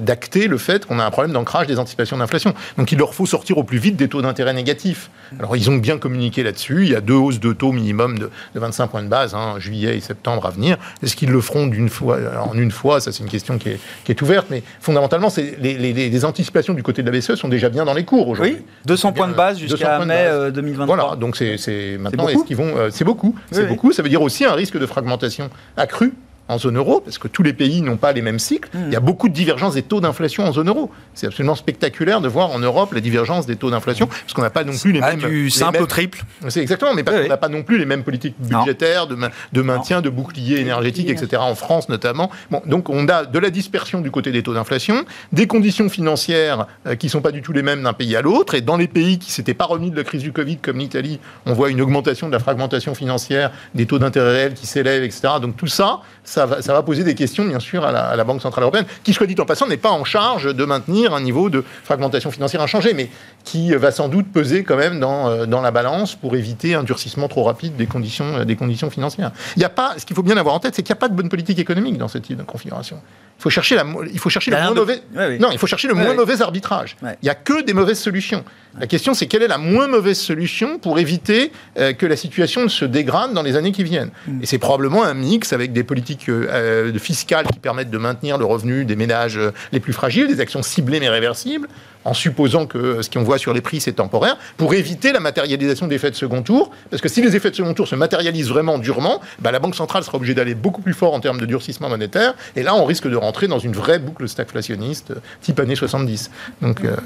d'acter le fait qu'on a un problème d'ancrage des anticipations d'inflation. Donc il leur faut sortir au plus vite des taux d'intérêt négatifs alors ils ont bien communiqué là-dessus. Il y a deux hausses de taux minimum de, 25 points de base, hein, juillet et septembre à venir. Est-ce qu'ils le feront d'une fois en une fois? Ça c'est une question qui est, ouverte. Mais fondamentalement, les, les, anticipations du côté de la BCE sont déjà bien dans les cours aujourd'hui. Oui, 200 points de base jusqu'à mai 2023. Euh, voilà, donc c'est maintenant est-ce qu'ils vont euh, C'est beaucoup, c'est beaucoup. Ça veut dire aussi un risque de fragmentation accrue en zone euro, parce que tous les pays n'ont pas les mêmes cycles. Hmm. Il y a beaucoup de divergences des taux d'inflation en zone euro. C'est absolument spectaculaire de voir en Europe la divergence des taux d'inflation, parce qu'on n'a pas non plus les mêmes. Du simple au triple. C'est exactement, mais parce qu'on n'a pas non plus les mêmes politiques budgétaires, de, de, maintien, de bouclier énergétique, etc. En France notamment. Bon, donc on a de la dispersion du côté des taux d'inflation, des conditions financières euh, qui sont pas du tout les mêmes d'un pays à l'autre, et dans les pays qui s'étaient pas remis de la crise du Covid, comme l'Italie, on voit une augmentation de la fragmentation financière, des taux d'intérêt réels qui s'élèvent, etc. Donc tout ça, ça va, ça va poser des questions, bien sûr, à la, Banque Centrale Européenne, qui, soit dit en passant, n'est pas en charge de maintenir un niveau de fragmentation financière inchangé, mais qui va sans doute peser quand même dans, euh, dans la balance pour éviter un durcissement trop rapide des conditions, des conditions financières. Il y a pas, ce qu'il faut bien avoir en tête, c'est qu'il n'y a pas de bonne politique économique dans ce type de configuration. Il faut chercher, la, il faut chercher le moins mauvais. Non, il faut chercher le moins mauvais arbitrage. Il n'y a que des mauvaises solutions. La question, c'est quelle est la moins mauvaise solution pour éviter euh, que la situation se dégrade dans les années qui viennent? Mm. Et c'est probablement un mix avec des politiques euh, fiscales qui permettent de maintenir le revenu des ménages euh, les plus fragiles, des actions ciblées mais réversibles, en supposant que ce qu'on voit sur les prix, c'est temporaire, pour éviter la matérialisation des effets de second tour. Parce que si les effets de second tour se matérialisent vraiment durement, bah, la Banque centrale sera obligée d'aller beaucoup plus fort en termes de durcissement monétaire. Et là, on risque de rentrer dans une vraie boucle stagflationniste type années 70. Donc, euh,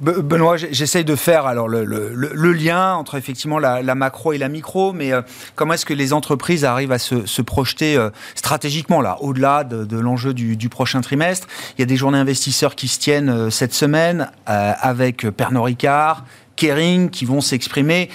Benoît, j'essaye de faire alors le, lien entre effectivement la, macro et la micro, mais euh, comment est-ce que les entreprises arrivent à se, projeter euh, stratégiquement là, au-delà de, l'enjeu du, prochain trimestre? Il y a des journées investisseurs qui se tiennent cette semaine euh, avec Pernod Ricard, Kering qui vont s'exprimer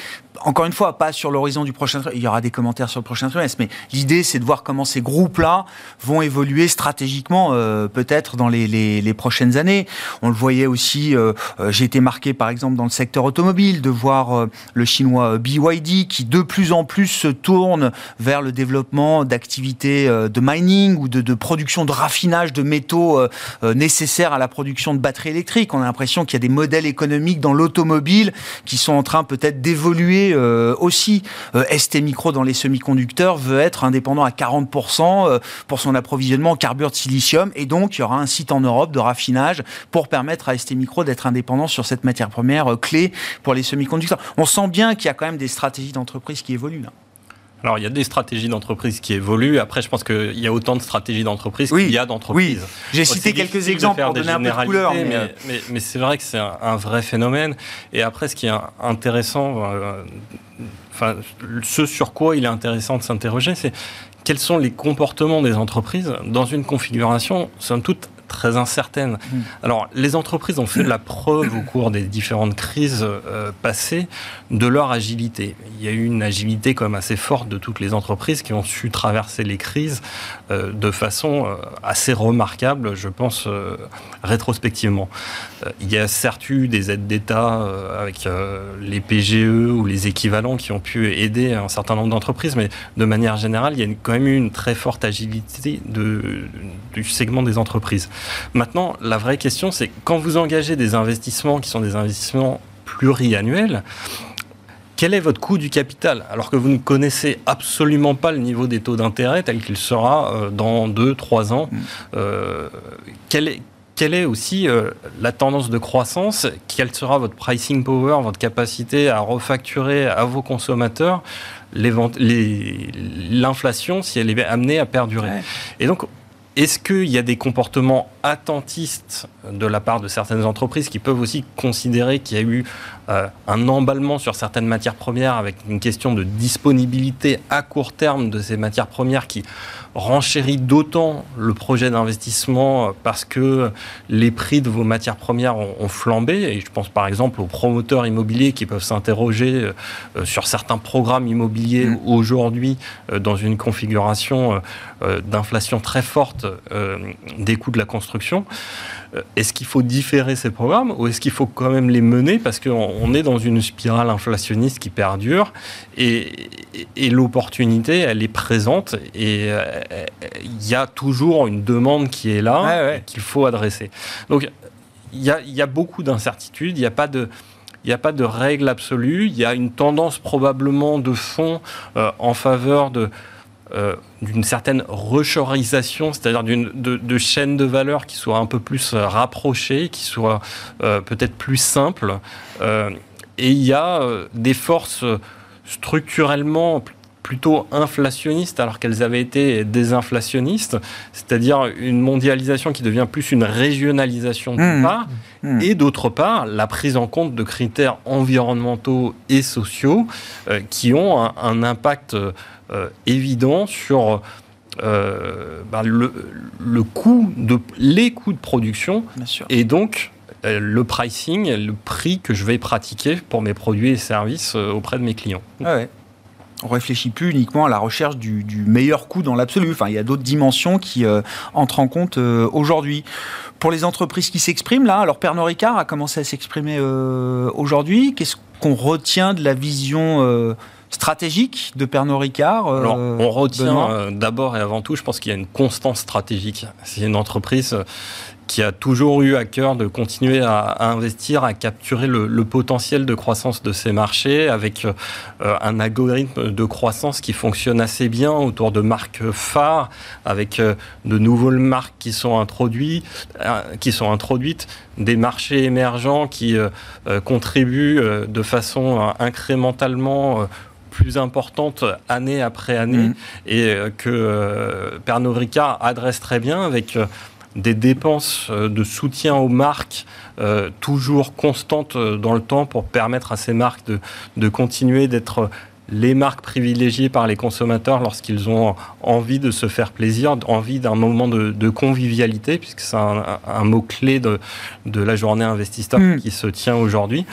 encore une fois, pas sur l'horizon du prochain trimestre. Il y aura des commentaires sur le prochain trimestre, mais l'idée, c'est de voir comment ces groupes-là vont évoluer stratégiquement, euh, peut-être dans les, les, les, prochaines années. On le voyait aussi, euh, euh j'ai été marqué, par exemple, dans le secteur automobile, de voir euh, le chinois BYD qui, de plus en plus, se tourne vers le développement d'activités de mining ou de, de, production, de raffinage de métaux nécessaires à la production de batteries électriques. On a l'impression qu'il y a des modèles économiques dans l'automobile qui sont en train peut-être d'évoluer euh, aussi. Euh, ST Micro dans les semi-conducteurs veut être indépendant à 40% euh, pour son approvisionnement en carbure de silicium et donc il y aura un site en Europe de raffinage pour permettre à ST Micro d'être indépendant sur cette matière première clé pour les semi-conducteurs. On sent bien qu'il y a quand même des stratégies d'entreprise qui évoluent là. Alors, il y a des stratégies d'entreprise qui évoluent. Après, je pense qu'il y a autant de stratégies d'entreprise qu'il y a d'entreprises. Oui, j'ai cité quelques exemples pour donner un peu de couleur. Mais, mais, c'est vrai que c'est un, vrai phénomène. Et après, ce qui est intéressant, euh, enfin, ce sur quoi il est intéressant de s'interroger, c'est quels sont les comportements des entreprises dans une configuration, somme toute, très incertaine. Mm. Alors, les entreprises ont fait de la preuve au cours des différentes crises euh, passées de leur agilité. Il y a eu une agilité quand même assez forte de toutes les entreprises qui ont su traverser les crises euh, de façon euh, assez remarquable, je pense, rétrospectivement. il y a certes eu des aides d'État avec les PGE ou les équivalents qui ont pu aider un certain nombre d'entreprises, mais de manière générale, il y a quand même eu une très forte agilité de, du segment des entreprises. Maintenant, la vraie question, c'est quand vous engagez des investissements qui sont des investissements pluriannuels, quel est votre coût du capital alors que vous ne connaissez absolument pas le niveau des taux d'intérêt tel qu'il sera euh, dans 2-3 ans. Mm. euh, quelle, est, quelle est aussi euh, la tendance de croissance? Quelle sera votre pricing power, votre capacité à refacturer à vos consommateurs l'inflation si elle est amenée à perdurer? Et donc, est-ce qu'il y a des comportements attentistes de la part de certaines entreprises qui peuvent aussi considérer qu'il y a eu euh, un emballement sur certaines matières premières avec une question de disponibilité à court terme de ces matières premières qui renchérit d'autant le projet d'investissement parce que les prix de vos matières premières ont, flambé. Et je pense par exemple aux promoteurs immobiliers qui peuvent s'interroger euh, sur certains programmes immobiliers mmh. aujourd'hui euh, dans une configuration d'inflation très forte des coûts de la construction. Euh, est-ce qu'il faut différer ces programmes ou est-ce qu'il faut quand même les mener parce qu'on est dans une spirale inflationniste qui perdure et, l'opportunité, elle est présente et euh, il y a toujours une demande qui est là qu'il faut adresser. Donc il y a, beaucoup d'incertitudes, il n'y a pas de... Il n'y a pas de règle absolue. Il y a une tendance probablement de fond euh, en faveur de, euh, d'une certaine rechorisation, c'est-à-dire d'une de, chaînes de valeur qui soient un peu plus euh, rapprochées, qui soient euh, peut-être plus simples. et il y a des forces structurellement plutôt inflationnistes alors qu'elles avaient été désinflationnistes, c'est-à-dire une mondialisation qui devient plus une régionalisation d'une mmh. part, mmh. et d'autre part la prise en compte de critères environnementaux et sociaux qui ont un impact évident sur euh, bah, le, le, coût de, les coûts de production et donc euh, le pricing, le prix que je vais pratiquer pour mes produits et services auprès de mes clients. Ah ouais. On réfléchit plus uniquement à la recherche du, meilleur coût dans l'absolu. Enfin, il y a d'autres dimensions qui entrent en compte aujourd'hui. Pour les entreprises qui s'expriment, là, alors Pernod Ricard a commencé à s'exprimer aujourd'hui. Qu'est-ce qu'on retient de la vision stratégique de Pernod Ricard euh, On retient euh, d'abord et avant tout, je pense qu'il y a une constance stratégique. C'est une entreprise euh, qui a toujours eu à cœur de continuer à, investir, à capturer le, potentiel de croissance de ces marchés avec un algorithme de croissance qui fonctionne assez bien autour de marques phares, avec de nouvelles marques qui sont introduites, qui sont introduites des marchés émergents qui contribuent de façon incrémentalement plus importante année après année mm. et euh, que euh, Pernod Ricard adresse très bien avec euh, des dépenses de soutien aux marques toujours constantes dans le temps pour permettre à ces marques de, de continuer d'être les marques privilégiées par les consommateurs lorsqu'ils ont envie de se faire plaisir, envie d'un moment de, convivialité, puisque c'est un, mot-clé de, de, la journée investisseur mm. qui se tient aujourd'hui.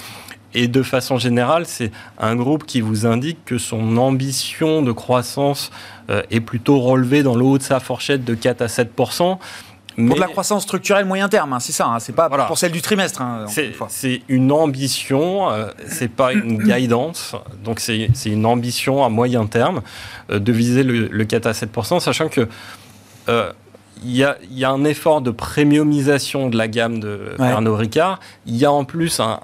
Et de façon générale, c'est un groupe qui vous indique que son ambition de croissance euh, est plutôt relevée dans le haut de sa fourchette de 4 à 7 mais... Pour de la croissance structurelle moyen terme, hein, c'est ça, hein, c'est pas pour celle du trimestre. Hein, c'est une ambition, euh, c'est pas une (coughs) guidance, donc c'est une ambition à moyen terme euh, de viser le, 4 à 7% sachant que il y, a, y, a, un effort de premiumisation de la gamme de Pernod Ricard. Il y a en plus un,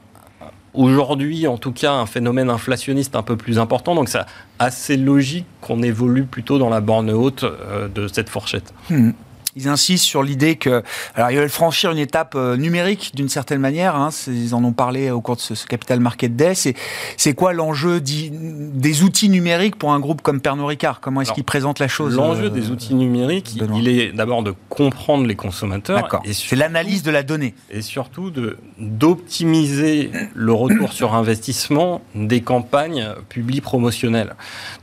aujourd'hui, en tout cas, un phénomène inflationniste un peu plus important. Donc, c'est assez logique qu'on évolue plutôt dans la borne haute euh, de cette fourchette. Hmm. Ils insistent sur l'idée que, alors ils veulent franchir une étape euh, numérique d'une certaine manière. Hein, ils en ont parlé au cours de ce, Capital Market Day. C'est quoi l'enjeu des outils numériques pour un groupe comme Pernod Ricard? Comment est-ce qu'ils présentent la chose L'enjeu euh, des outils numériques, il est d'abord de comprendre les consommateurs. C'est l'analyse de la donnée. Et surtout d'optimiser le retour sur investissement des campagnes publiques promotionnelles.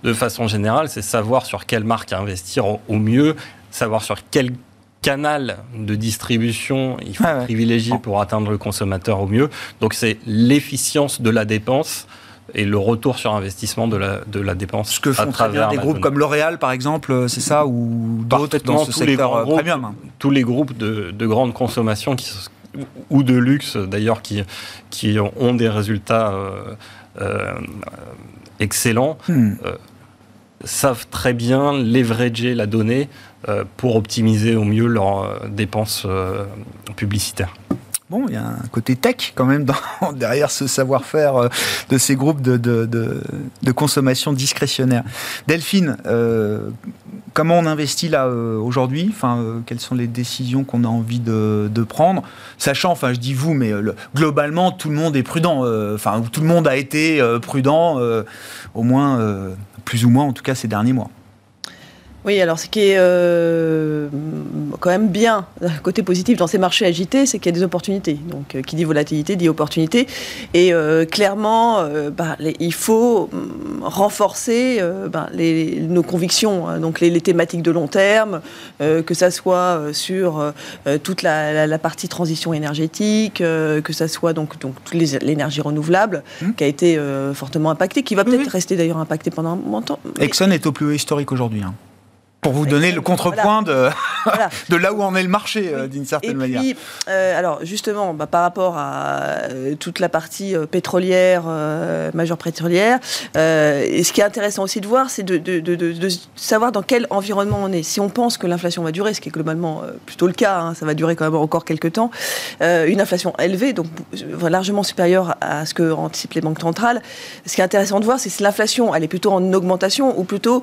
De façon générale, c'est savoir sur quelle marque investir au mieux, savoir sur quel canal de distribution il faut privilégier pour atteindre le consommateur au mieux. Donc c'est l'efficience de la dépense et le retour sur investissement de la, de la dépense. Ce que font très bien des groupes comme L'Oréal, par exemple, c'est ça, ou d'autres dans ce secteur euh, premium. Tous les groupes de, de grande consommation qui, ou de luxe d'ailleurs qui, qui ont des résultats euh, euh, excellents. Hmm savent très bien leverager la donnée euh, pour optimiser au mieux leurs euh, dépenses euh, publicitaires. Bon, il y a un côté tech quand même (laughs) derrière ce savoir-faire de ces groupes de, consommation discrétionnaire. Delphine, comment on investit là aujourd'hui? Enfin, quelles sont les décisions qu'on a envie de, prendre? Sachant, enfin, je dis vous, mais globalement, tout le monde est prudent. Enfin, tout le monde a été prudent, au moins plus ou moins en tout cas ces derniers mois. Oui, alors ce qui est euh, quand même bien, côté positif dans ces marchés agités, c'est qu'il y a des opportunités. Donc, euh, qui dit volatilité dit opportunité. Et euh, clairement, bah, il faut mm, renforcer bah, nos convictions, hein. donc les, thématiques de long terme, que ça soit sur toute la, partie transition énergétique, que ça soit donc, donc l'énergie renouvelable, mmh. qui a été fortement impactée, qui va peut-être rester d'ailleurs impactée pendant un moment. Exxon est au plus haut historique aujourd'hui. Hein pour vous donner le contrepoint De, (laughs) de là où en est le marché, euh, d'une certaine et puis, euh, alors justement, bah, par rapport à euh, toute la partie pétrolière, majeure pétrolière, et ce qui est intéressant aussi de voir, c'est de, de, de, savoir dans quel environnement on est. Si on pense que l'inflation va durer, ce qui est globalement plutôt le cas, hein, ça va durer quand même encore quelques temps, une inflation élevée, donc largement supérieure à ce que anticipent les banques centrales, ce qui est intéressant de voir, c'est si l'inflation, elle est plutôt en augmentation ou plutôt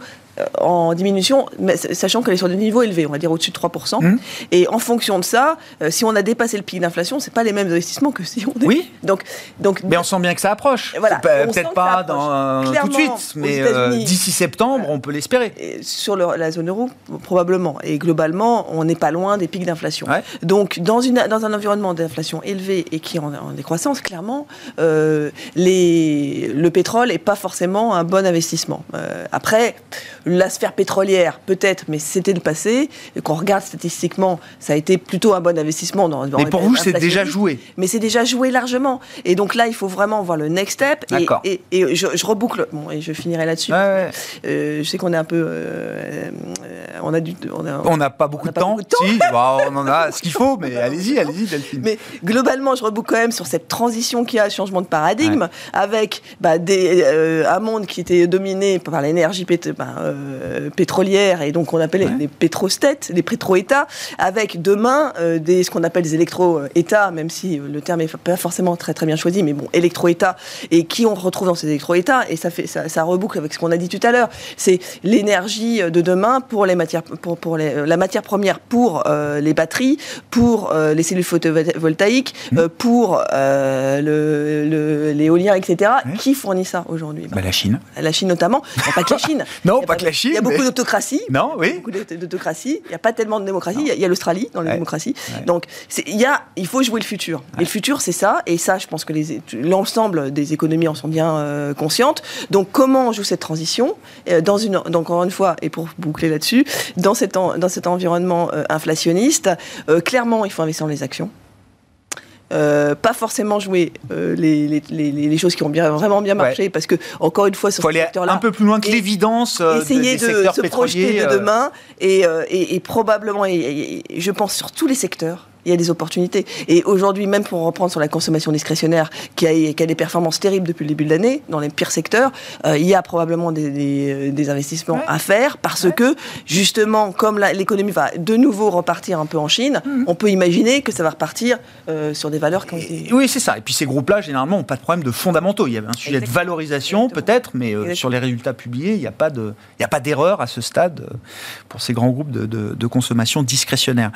en diminution, mais sachant qu'elle est sur des niveaux élevés, on va dire au-dessus de 3%. Mmh. Et en fonction de ça, euh, si on a dépassé le pic d'inflation, c'est pas les mêmes investissements que si on est. Oui. Donc, donc, mais on sent bien que ça approche. Voilà. Peut-être pas dans, tout de suite, mais euh, d'ici septembre, on peut l'espérer. Sur la zone euro, probablement. Et globalement, on n'est pas loin des pics d'inflation. Donc, dans, une, dans un environnement d'inflation élevé et qui en, en décroissance, clairement, les, le pétrole n'est pas forcément un bon investissement. après, la sphère pétrolière, peut-être, mais c'était le passé. Et qu'on regarde statistiquement, ça a été plutôt un bon investissement. Dans, mais pour vous, c'est déjà joué. Mais c'est déjà joué largement. Et donc là, il faut vraiment voir le next step. Et, et, je, reboucle, bon, et je finirai là-dessus. Euh, je sais qu'on est un peu. Euh, on a du. On n'a pas beaucoup de temps. Si, bah, on en a ce qu'il faut, mais allez-y, allez-y, Delphine. Mais globalement, je reboucle quand même sur cette transition qui a, changement de paradigme, avec bah, des, euh, un monde qui était dominé par l'énergie bah, euh, pétrolières et donc on appelle les pétrostètes, les pétro-États, avec demain euh, des, ce qu'on appelle des électro-États, même si le terme n'est pas forcément très très bien choisi, mais bon, électro-États, et qui on retrouve dans ces électro-États, et ça, fait, ça, reboucle avec ce qu'on a dit tout à l'heure, c'est l'énergie de demain pour, les matières, pour, pour les, la matière première pour euh, les batteries, pour les cellules photovoltaïques, mmh. pour l'éolien, etc. Qui fournit ça aujourd'hui? Bah, La Chine. La Chine notamment. pas que la Chine. (laughs) non, pas, que la Chine. Il y a beaucoup d'autocratie. Non, oui. Beaucoup d'autocratie. Il n'y a pas tellement de démocratie. Il y a, l'Australie dans la démocratie. Donc, il, y a, il faut jouer le futur. Et le futur, c'est ça. Et ça, je pense que l'ensemble des économies en sont bien euh, conscientes. Donc, comment on joue cette transition? Euh, dans une, Donc, encore une fois, et pour boucler là-dessus, dans, cet dans cet environnement euh, inflationniste, clairement, il faut investir dans les actions. Euh, pas forcément jouer euh, les, les, choses qui ont bien, vraiment bien marché, parce que, encore une fois, sur ce secteur-là. Un peu plus loin que l'évidence. Euh, essayer de se projeter de demain, et, et, probablement, et, je pense sur tous les secteurs, il y a des opportunités. Et aujourd'hui, même pour reprendre sur la consommation discrétionnaire, qui a, qui a des performances terribles depuis le début de l'année, dans les pires secteurs, euh, il y a probablement des, des, investissements à faire parce que, justement, comme l'économie va de nouveau repartir un peu en Chine, mmh. on peut imaginer que ça va repartir euh, sur des valeurs qui ont été... Oui, c'est ça. Et puis ces groupes-là, généralement, n'ont pas de problème de fondamentaux. Il y avait un sujet de valorisation, peut-être, mais euh, sur les résultats publiés, il n'y a pas d'erreur à ce stade pour ces grands groupes de, de consommation discrétionnaire.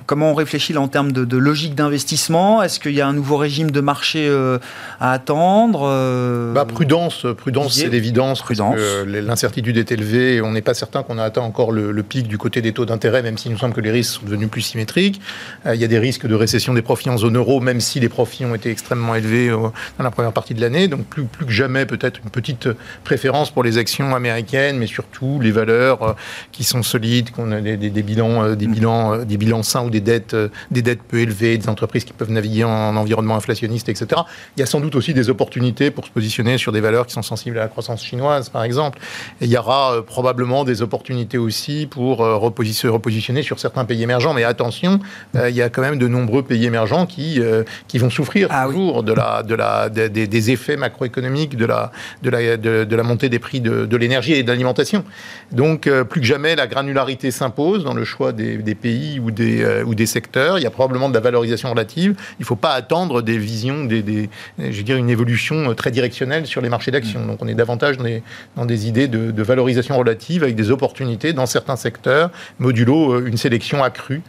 Euh, comment on réfléchit là en termes de, logique d'investissement? Est-ce qu'il y a un nouveau régime de marché euh, à attendre euh, bah, Prudence, prudence c'est l'évidence. Prudence. L'incertitude est élevée et on n'est pas certain qu'on a atteint encore le, pic du côté des taux d'intérêt, même s'il nous semble que les risques sont devenus plus symétriques. il y a des risques de récession des profits en zone euro, même si les profits ont été extrêmement élevés dans la première partie de l'année. Donc plus, plus que jamais, peut-être une petite préférence pour les actions américaines, mais surtout les valeurs qui sont solides, qu'on a des, des, bilans, des bilans euh, des bilans sains ou des dettes, euh, des dettes peu élevées, des entreprises qui peuvent naviguer en, environnement inflationniste, etc. Il y a sans doute aussi des opportunités pour se positionner sur des valeurs qui sont sensibles à la croissance chinoise, par exemple. Et il y aura euh, probablement des opportunités aussi pour se repositionner sur certains pays émergents. Mais attention, il y a quand même de nombreux pays émergents qui, qui vont souffrir ah toujours de la, de la, des, effets macroéconomiques de la, de la, de, la montée des prix de, de l'énergie et de l'alimentation. Donc, plus que jamais, la granularité s'impose dans le choix des, des pays ou des, euh, ou des secteurs. Il y a probablement de la valorisation relative. Il ne faut pas attendre des visions, des, je veux une évolution euh, très directionnelle sur les marchés d'actions. Donc on est davantage dans des, dans des idées de, de, valorisation relative avec des opportunités dans certains secteurs, modulo euh, une sélection accrue.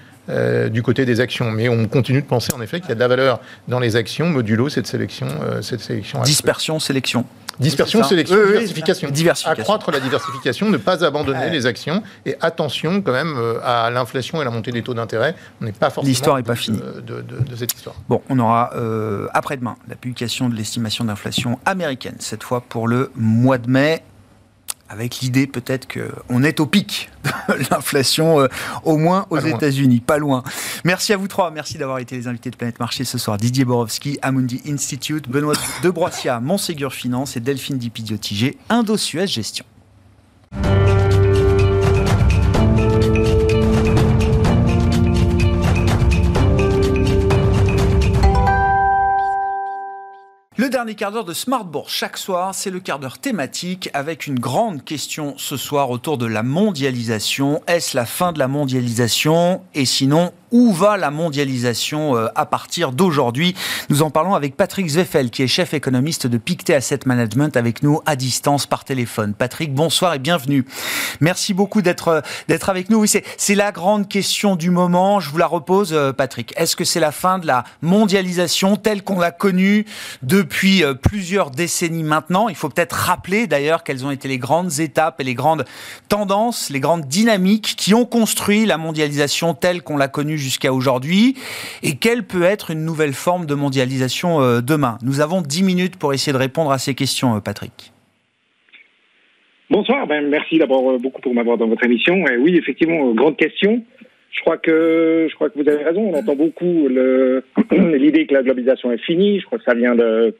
du côté des actions. Mais on continue de penser en effet qu'il y a de la valeur dans les actions, modulo cette sélection. cette sélection Dispersion, sélection. Dispersion, sélection, diversification. diversification. Accroître la diversification, ne pas abandonner les actions et attention quand même euh, à l'inflation et la montée des taux d'intérêt. On n'est pas forcément. L'histoire n'est pas finie. De, de, cette histoire. Bon, on aura euh, après-demain la publication de l'estimation d'inflation américaine, cette fois pour le mois de mai avec l'idée peut-être qu'on est au pic de (laughs) l'inflation, euh, au moins aux États-Unis, pas loin. Merci à vous trois, merci d'avoir été les invités de Planète Marché ce soir. Didier Borowski, Amundi Institute, Benoît de Broissia, Montségur Finance et Delphine Dipidiotigé, Indo-Suez Gestion. Le dernier quart d'heure de Smart Bourse chaque soir, c'est le quart d'heure thématique avec une grande question ce soir autour de la mondialisation. Est-ce la fin de la mondialisation? Et sinon, où va la mondialisation euh, à partir d'aujourd'hui? Nous en parlons avec Patrick Zweffel, qui est chef économiste de Pictet Asset Management, avec nous à distance par téléphone. Patrick, bonsoir et bienvenue. Merci beaucoup d'être euh, d'être avec nous. Oui, c'est la grande question du moment. Je vous la repose, euh, Patrick. Est-ce que c'est la fin de la mondialisation telle qu'on l'a connue depuis plusieurs décennies maintenant Il faut peut-être rappeler d'ailleurs quelles ont été les grandes étapes et les grandes tendances, les grandes dynamiques qui ont construit la mondialisation telle qu'on l'a connue jusqu'à aujourd'hui et quelle peut être une nouvelle forme de mondialisation euh, demain Nous avons 10 minutes pour essayer de répondre à ces questions, euh, Patrick. Bonsoir, ben, merci d'abord euh, beaucoup pour m'avoir dans votre émission. Oui, effectivement, grande question. Je crois que je crois que vous avez raison. On entend beaucoup (clears throat) l'idée que la globalisation est finie. Je crois que ça vient de,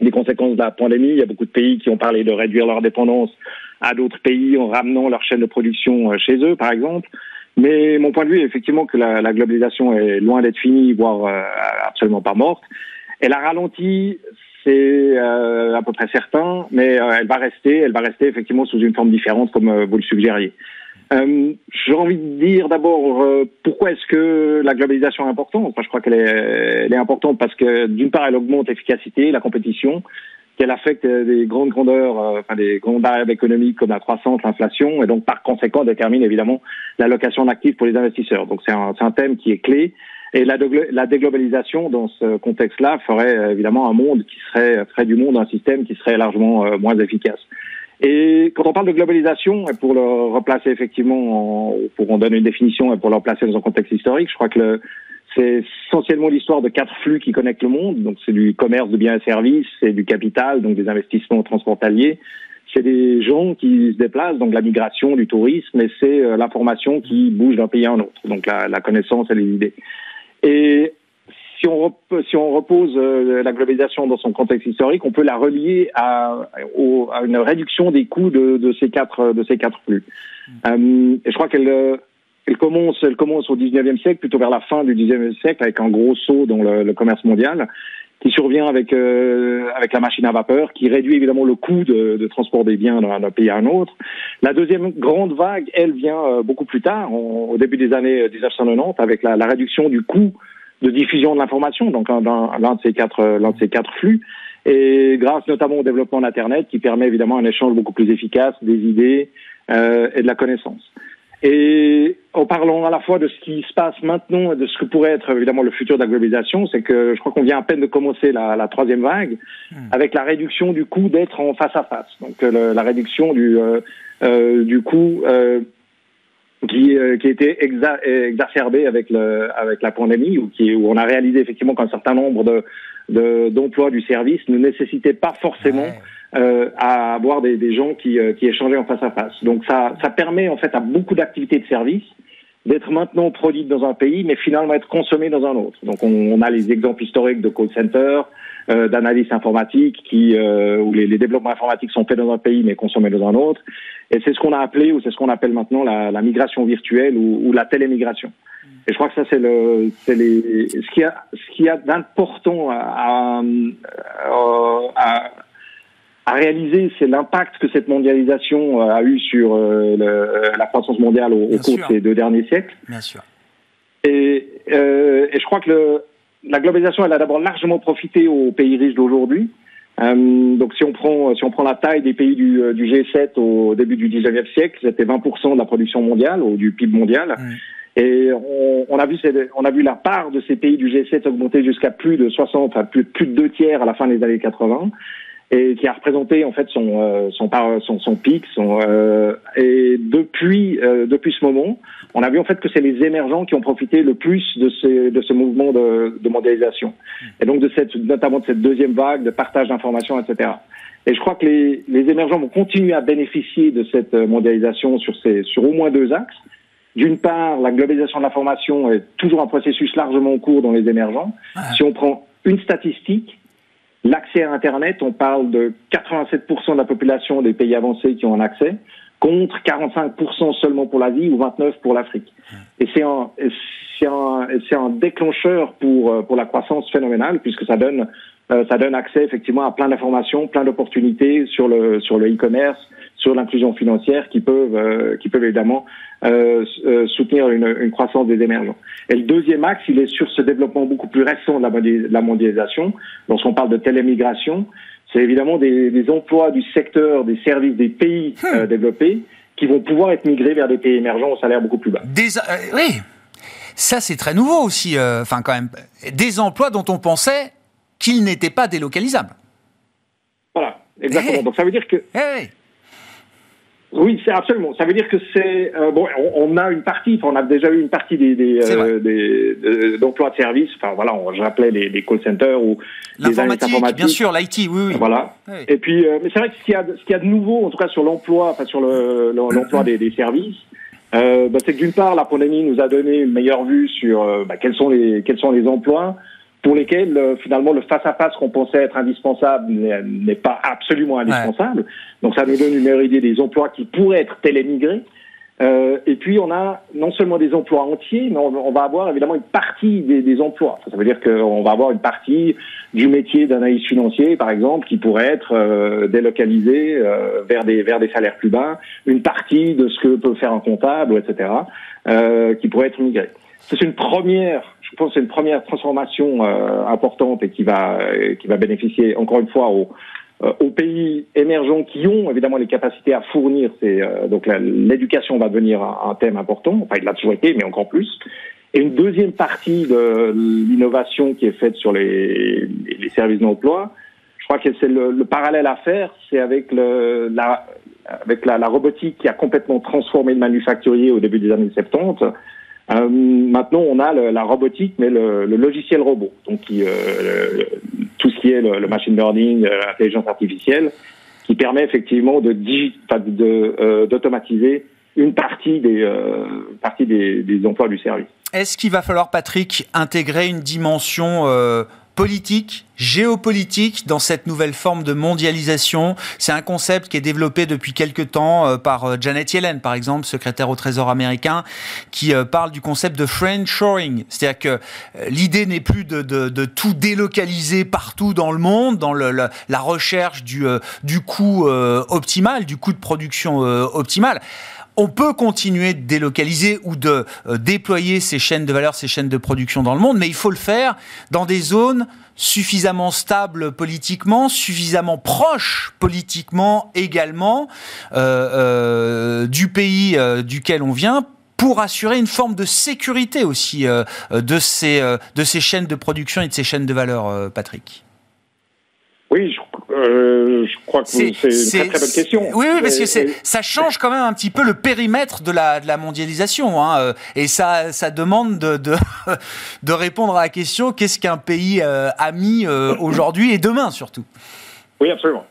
des conséquences de la pandémie. Il y a beaucoup de pays qui ont parlé de réduire leur dépendance à d'autres pays en ramenant leur chaîne de production chez eux, par exemple. Mais mon point de vue est effectivement que la, la globalisation est loin d'être finie, voire euh, absolument pas morte. Elle a ralenti, c'est euh, à peu près certain, mais euh, elle va rester, elle va rester effectivement sous une forme différente, comme vous le suggériez. J'ai envie de dire d'abord pourquoi est-ce que la globalisation est importante? je crois qu'elle est, elle est importante parce que d'une part, elle augmente l'efficacité, la compétition, qu'elle affecte des grandes grandeurs, euh, enfin des grandes variables économiques comme la croissance, l'inflation, et donc par conséquent détermine évidemment l'allocation d'actifs pour les investisseurs. Donc c'est un, un, thème qui est clé. Et la, la déglobalisation, dans ce contexte-là, ferait euh, évidemment un monde qui serait, ferait du monde un système qui serait largement euh, moins efficace. Et quand on parle de globalisation, et pour le replacer effectivement, en, pour en donner une définition et pour le replacer dans un contexte historique, je crois que c'est essentiellement l'histoire de quatre flux qui connectent le monde. Donc, c'est du commerce de biens et services, c'est du capital, donc des investissements transfrontaliers. C'est des gens qui se déplacent, donc la migration, du tourisme, et c'est euh, l'information qui bouge d'un pays à un autre. Donc, la, la connaissance et les idées. Et si on, si on repose euh, la globalisation dans son contexte historique, on peut la relier à, à une réduction des coûts de, de, ces quatre de ces quatre flux. Mmh. Euh, et je crois qu'elle elle commence, elle commence au 19e siècle, plutôt vers la fin du 19e siècle, avec un gros saut dans le, le commerce mondial qui survient avec euh, avec la machine à vapeur, qui réduit évidemment le coût de, de transport des biens d'un pays à un autre. La deuxième grande vague, elle vient euh, beaucoup plus tard, au début des années 1990, avec la, la réduction du coût de diffusion de l'information, donc l'un de ces quatre l'un de ces quatre flux, et grâce notamment au développement d'Internet, qui permet évidemment un échange beaucoup plus efficace des idées euh, et de la connaissance. Et en parlant à la fois de ce qui se passe maintenant et de ce que pourrait être évidemment le futur de la globalisation, c'est que je crois qu'on vient à peine de commencer la, la troisième vague hmm. avec la réduction du coût d'être en face à face. Donc le, la réduction du, euh, euh, du coût euh, qui, euh, qui a été exa exacerbé avec, le, avec la pandémie, où, qui, où on a réalisé effectivement qu'un certain nombre de, d'emplois du service ne nécessitaient pas forcément ouais euh, à avoir des, des gens qui, euh, qui échangeaient en face à face. Donc ça, ça permet en fait à beaucoup d'activités de service d'être maintenant produites dans un pays, mais finalement être consommées dans un autre. Donc on, on a les exemples historiques de call center, euh, d'analyse informatique, qui, euh, où les, les, développements informatiques sont faits dans un pays mais consommés dans un autre. Et c'est ce qu'on a appelé, ou c'est ce qu'on appelle maintenant la, la migration virtuelle ou, ou, la télémigration. Et je crois que ça c'est le, c'est les, ce qui a, ce qui a d'important à, à, à à réaliser, c'est l'impact que cette mondialisation euh, a eu sur euh, le, la croissance mondiale au, au cours de ces deux derniers siècles. Bien sûr. Et, euh, et je crois que le, la globalisation, elle a d'abord largement profité aux pays riches d'aujourd'hui. Euh, donc si on prend si on prend la taille des pays du, du G7 au début du 19e siècle, c'était 20% de la production mondiale ou du PIB mondial. Et on, on, a vu on a vu la part de ces pays du G7 augmenter jusqu'à plus de 60, enfin plus, plus de deux tiers à la fin des années 80 et qui a représenté en fait son euh, son, son, son pic. Son, euh, et depuis euh, depuis ce moment, on a vu en fait que c'est les émergents qui ont profité le plus de ce de ce mouvement de, de mondialisation et donc de cette notamment de cette deuxième vague de partage d'informations, etc. Et je crois que les, les émergents vont continuer à bénéficier de cette mondialisation sur ces sur au moins deux axes. D'une part, la globalisation de l'information est toujours un processus largement en cours dans les émergents. Si on prend une statistique, L'accès à Internet, on parle de 87% de la population des pays avancés qui ont un accès, contre 45% seulement pour l'Asie ou 29% pour l'Afrique. Et c'est un, un, un déclencheur pour, euh, pour la croissance phénoménale, puisque ça donne, euh, ça donne accès effectivement à plein d'informations, plein d'opportunités sur le, sur le e-commerce, sur l'inclusion financière qui peuvent, euh, qui peuvent évidemment soutenir une, une, croissance des émergents. Et le deuxième axe, il est sur ce développement beaucoup plus récent de la, mondialisation. Lorsqu'on parle de télémigration, c'est évidemment des, des, emplois du secteur des services des pays hmm. euh, développés qui vont pouvoir être migrés vers des pays émergents au salaire beaucoup plus bas. Des, euh, oui, ça c'est très nouveau aussi. Enfin, quand même, des emplois dont on pensait qu'ils n'étaient pas délocalisables. Voilà, exactement. Hey. Donc ça veut dire que hey. Oui, c'est absolument. Ça veut dire que c'est euh, bon. On, on, a une partie. On a déjà eu une partie des, des, euh, des d'emplois de service. Enfin voilà, j'appelais les, les, call centers ou les informatiques. Bien sûr, l'IT, oui, oui. Voilà. Oui. Et puis, euh, mais c'est vrai que ce qu'il y a, ce qu'il y a de nouveau, en tout cas sur l'emploi, enfin sur le, l'emploi des, des, services, euh, bah, c'est que d'une part, la pandémie nous a donné une meilleure vue sur euh, bah, quels sont les quels sont les emplois pour lesquels euh, finalement le face-à-face qu'on pensait être indispensable n'est pas absolument indispensable. Ouais. Donc ça nous donne une meilleure idée des emplois qui pourraient être télémigrés. Euh, et puis on a non seulement des emplois entiers, mais on, on va avoir évidemment une partie des, des emplois. Ça veut dire qu'on va avoir une partie du métier d'analyse financier, par exemple, qui pourrait être euh, délocalisée euh, vers des vers des salaires plus bas, une partie de ce que peut faire un comptable, etc., euh, qui pourrait être migrée. C'est une première je pense que c'est une première transformation euh, importante et qui va euh, qui va bénéficier encore une fois aux, euh, aux pays émergents qui ont évidemment les capacités à fournir ces donc l'éducation va devenir un, un, thème important. Enfin il l'a toujours été mais encore plus. Et une deuxième partie de l'innovation qui est faite sur les, les services d'emploi je crois que c'est le, le, parallèle à faire c'est avec le la avec la, la robotique qui a complètement transformé le manufacturier au début des années 70 euh, maintenant, on a la robotique, mais le, le, logiciel robot, donc qui, euh, le, tout ce qui est le, machine learning, l'intelligence euh, artificielle, qui permet effectivement de d'automatiser de, une partie des partie des, des, emplois du service. Est-ce qu'il va falloir, Patrick, intégrer une dimension politique, géopolitique dans cette nouvelle forme de mondialisation. C'est un concept qui est développé depuis quelques temps euh, par euh, Janet Yellen, par exemple, secrétaire au Trésor américain, qui euh, parle du concept de friendshoring. C'est-à-dire que l'idée n'est plus de, de, de, tout délocaliser partout dans le monde, dans le, la recherche du, du coût optimal, du coût de production optimal on peut continuer de délocaliser ou de euh, déployer ces chaînes de valeur, ces chaînes de production dans le monde, mais il faut le faire dans des zones suffisamment stables politiquement, suffisamment proches politiquement également euh, euh, du pays duquel on vient pour assurer une forme de sécurité aussi de, ces, de ces chaînes de production et de ces chaînes de valeur, Patrick. Oui, je, je, crois que c'est une très très bonne question. Oui, oui parce que ça change quand même un petit peu le périmètre de la, de la mondialisation. Hein, euh, et ça, ça demande de, de, (laughs) de répondre à la question qu'est-ce qu'un pays euh, a mis euh, aujourd'hui et demain surtout? Oui, absolument.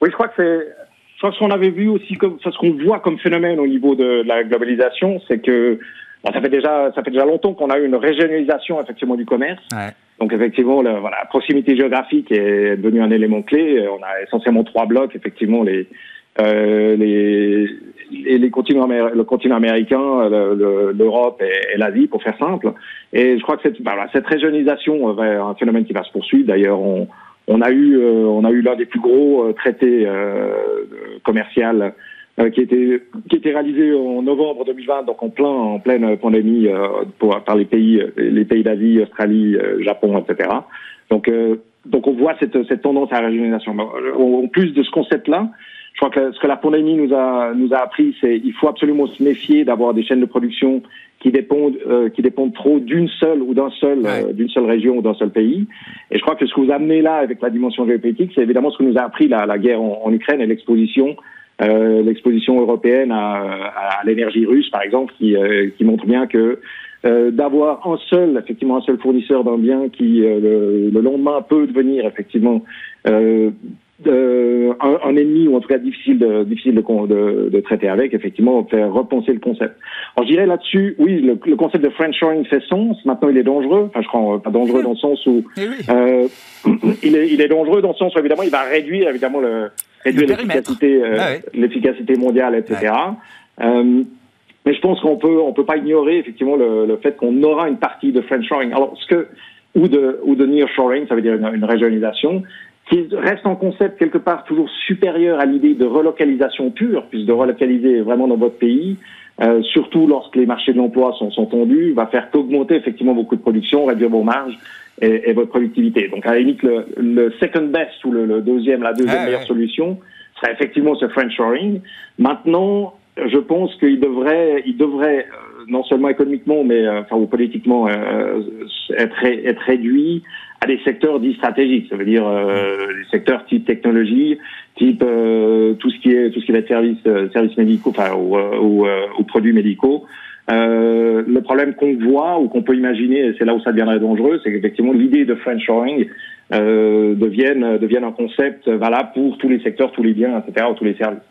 Oui, je crois que c'est. Ce qu'on avait vu aussi, comme, ce qu'on voit comme phénomène au niveau de la globalisation, c'est que ça fait déjà ça fait déjà longtemps qu'on a eu une régionalisation effectivement du commerce. Ouais. Donc effectivement, la, voilà, la proximité géographique est devenue un élément clé. On a essentiellement trois blocs, effectivement les euh, les, les continents, le continent américain, l'Europe et, l'Asie, pour faire simple. Et je crois que cette, voilà, cette régionalisation va un phénomène qui va se poursuivre. D'ailleurs, on, on a eu euh, on a eu l'un des plus gros euh, traités euh, commerciaux euh, qui était qui était réalisé en novembre 2020, donc en plein en pleine pandémie euh, pour, par les pays les pays d'Asie, Australie, euh, Japon, etc. Donc donc on voit cette cette tendance à la régionalisation. En plus de ce concept-là, je crois que ce que la pandémie nous a nous a appris, c'est il faut absolument se méfier d'avoir des chaînes de production qui dépendent euh, qui dépendent trop d'une seule ou d'un seul d'une seule région ou d'un seul pays. Et je crois que ce que vous amenez là avec la dimension géopolitique, c'est évidemment ce que nous a appris la, la guerre en, en Ukraine et l'exposition euh, l'exposition européenne à, à l'énergie russe, par exemple, qui, euh, qui montre bien que euh, d'avoir un seul, effectivement, un seul fournisseur d'un bien qui, le, le, lendemain, peut devenir, effectivement, un, un, ennemi ou en tout cas difficile de, difficile de, de, de, traiter avec, effectivement, faire repenser le concept. Alors je dirais là-dessus, oui, le, le, concept de friendshoring fait sens. Maintenant, il est dangereux. Enfin, je crois pas dangereux dans le sens où eh euh, (clears throat) il, est, il est dangereux dans le sens où évidemment, il va réduire évidemment le, réduire l'efficacité, euh, ah l'efficacité mondiale, etc. Euh, mais je pense qu'on peut, on peut pas ignorer effectivement le, le fait qu'on aura une partie de friendshoring. Alors, ce que ou de ou de nearshoring, ça veut dire une, une régionalisation, qui reste en concept quelque part toujours supérieur à l'idée de relocalisation pure, puisque de relocaliser vraiment dans votre pays, euh, surtout lorsque les marchés de l'emploi sont, sont tendus, va faire qu'augmenter effectivement vos coûts de production, réduire vos marges et, et votre productivité. Donc à la limite, le, le second best ou le, le deuxième, la deuxième ah, meilleure solution serait effectivement ce friendshoring. Maintenant, je pense qu'il devrait, il devrait euh, non seulement économiquement, mais euh, enfin ou politiquement euh, être, être réduit à des secteurs dits stratégiques. Ça veut dire euh, des secteurs type technologie, type euh, tout ce qui est tout ce qui va être services services médicaux, enfin ou, ou, ou produits médicaux. Euh, le problème qu'on voit ou qu'on peut imaginer, et c'est là où ça deviendrait dangereux, c'est qu'effectivement l'idée de friendshoring euh, devienne, un concept valable pour tous les secteurs, tous les biens, etc., ou tous les services.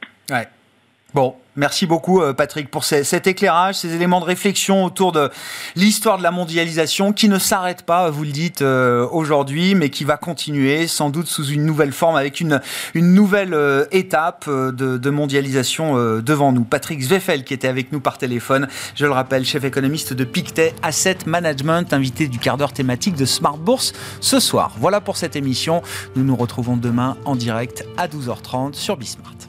Bon, merci beaucoup euh, Patrick pour cet éclairage, ces éléments de réflexion autour de l'histoire de la mondialisation qui ne s'arrête pas, vous le dites euh, aujourd'hui, mais qui va continuer sans doute sous une nouvelle forme avec une, une nouvelle euh, étape de, de mondialisation devant nous. Patrick Zweffel qui était avec nous par téléphone, je le rappelle, chef économiste de Pictet Asset Management, invité du quart d'heure thématique de Smart Bourse ce soir. Voilà pour cette émission. Nous nous retrouvons demain en direct à 12h30 sur Bismart.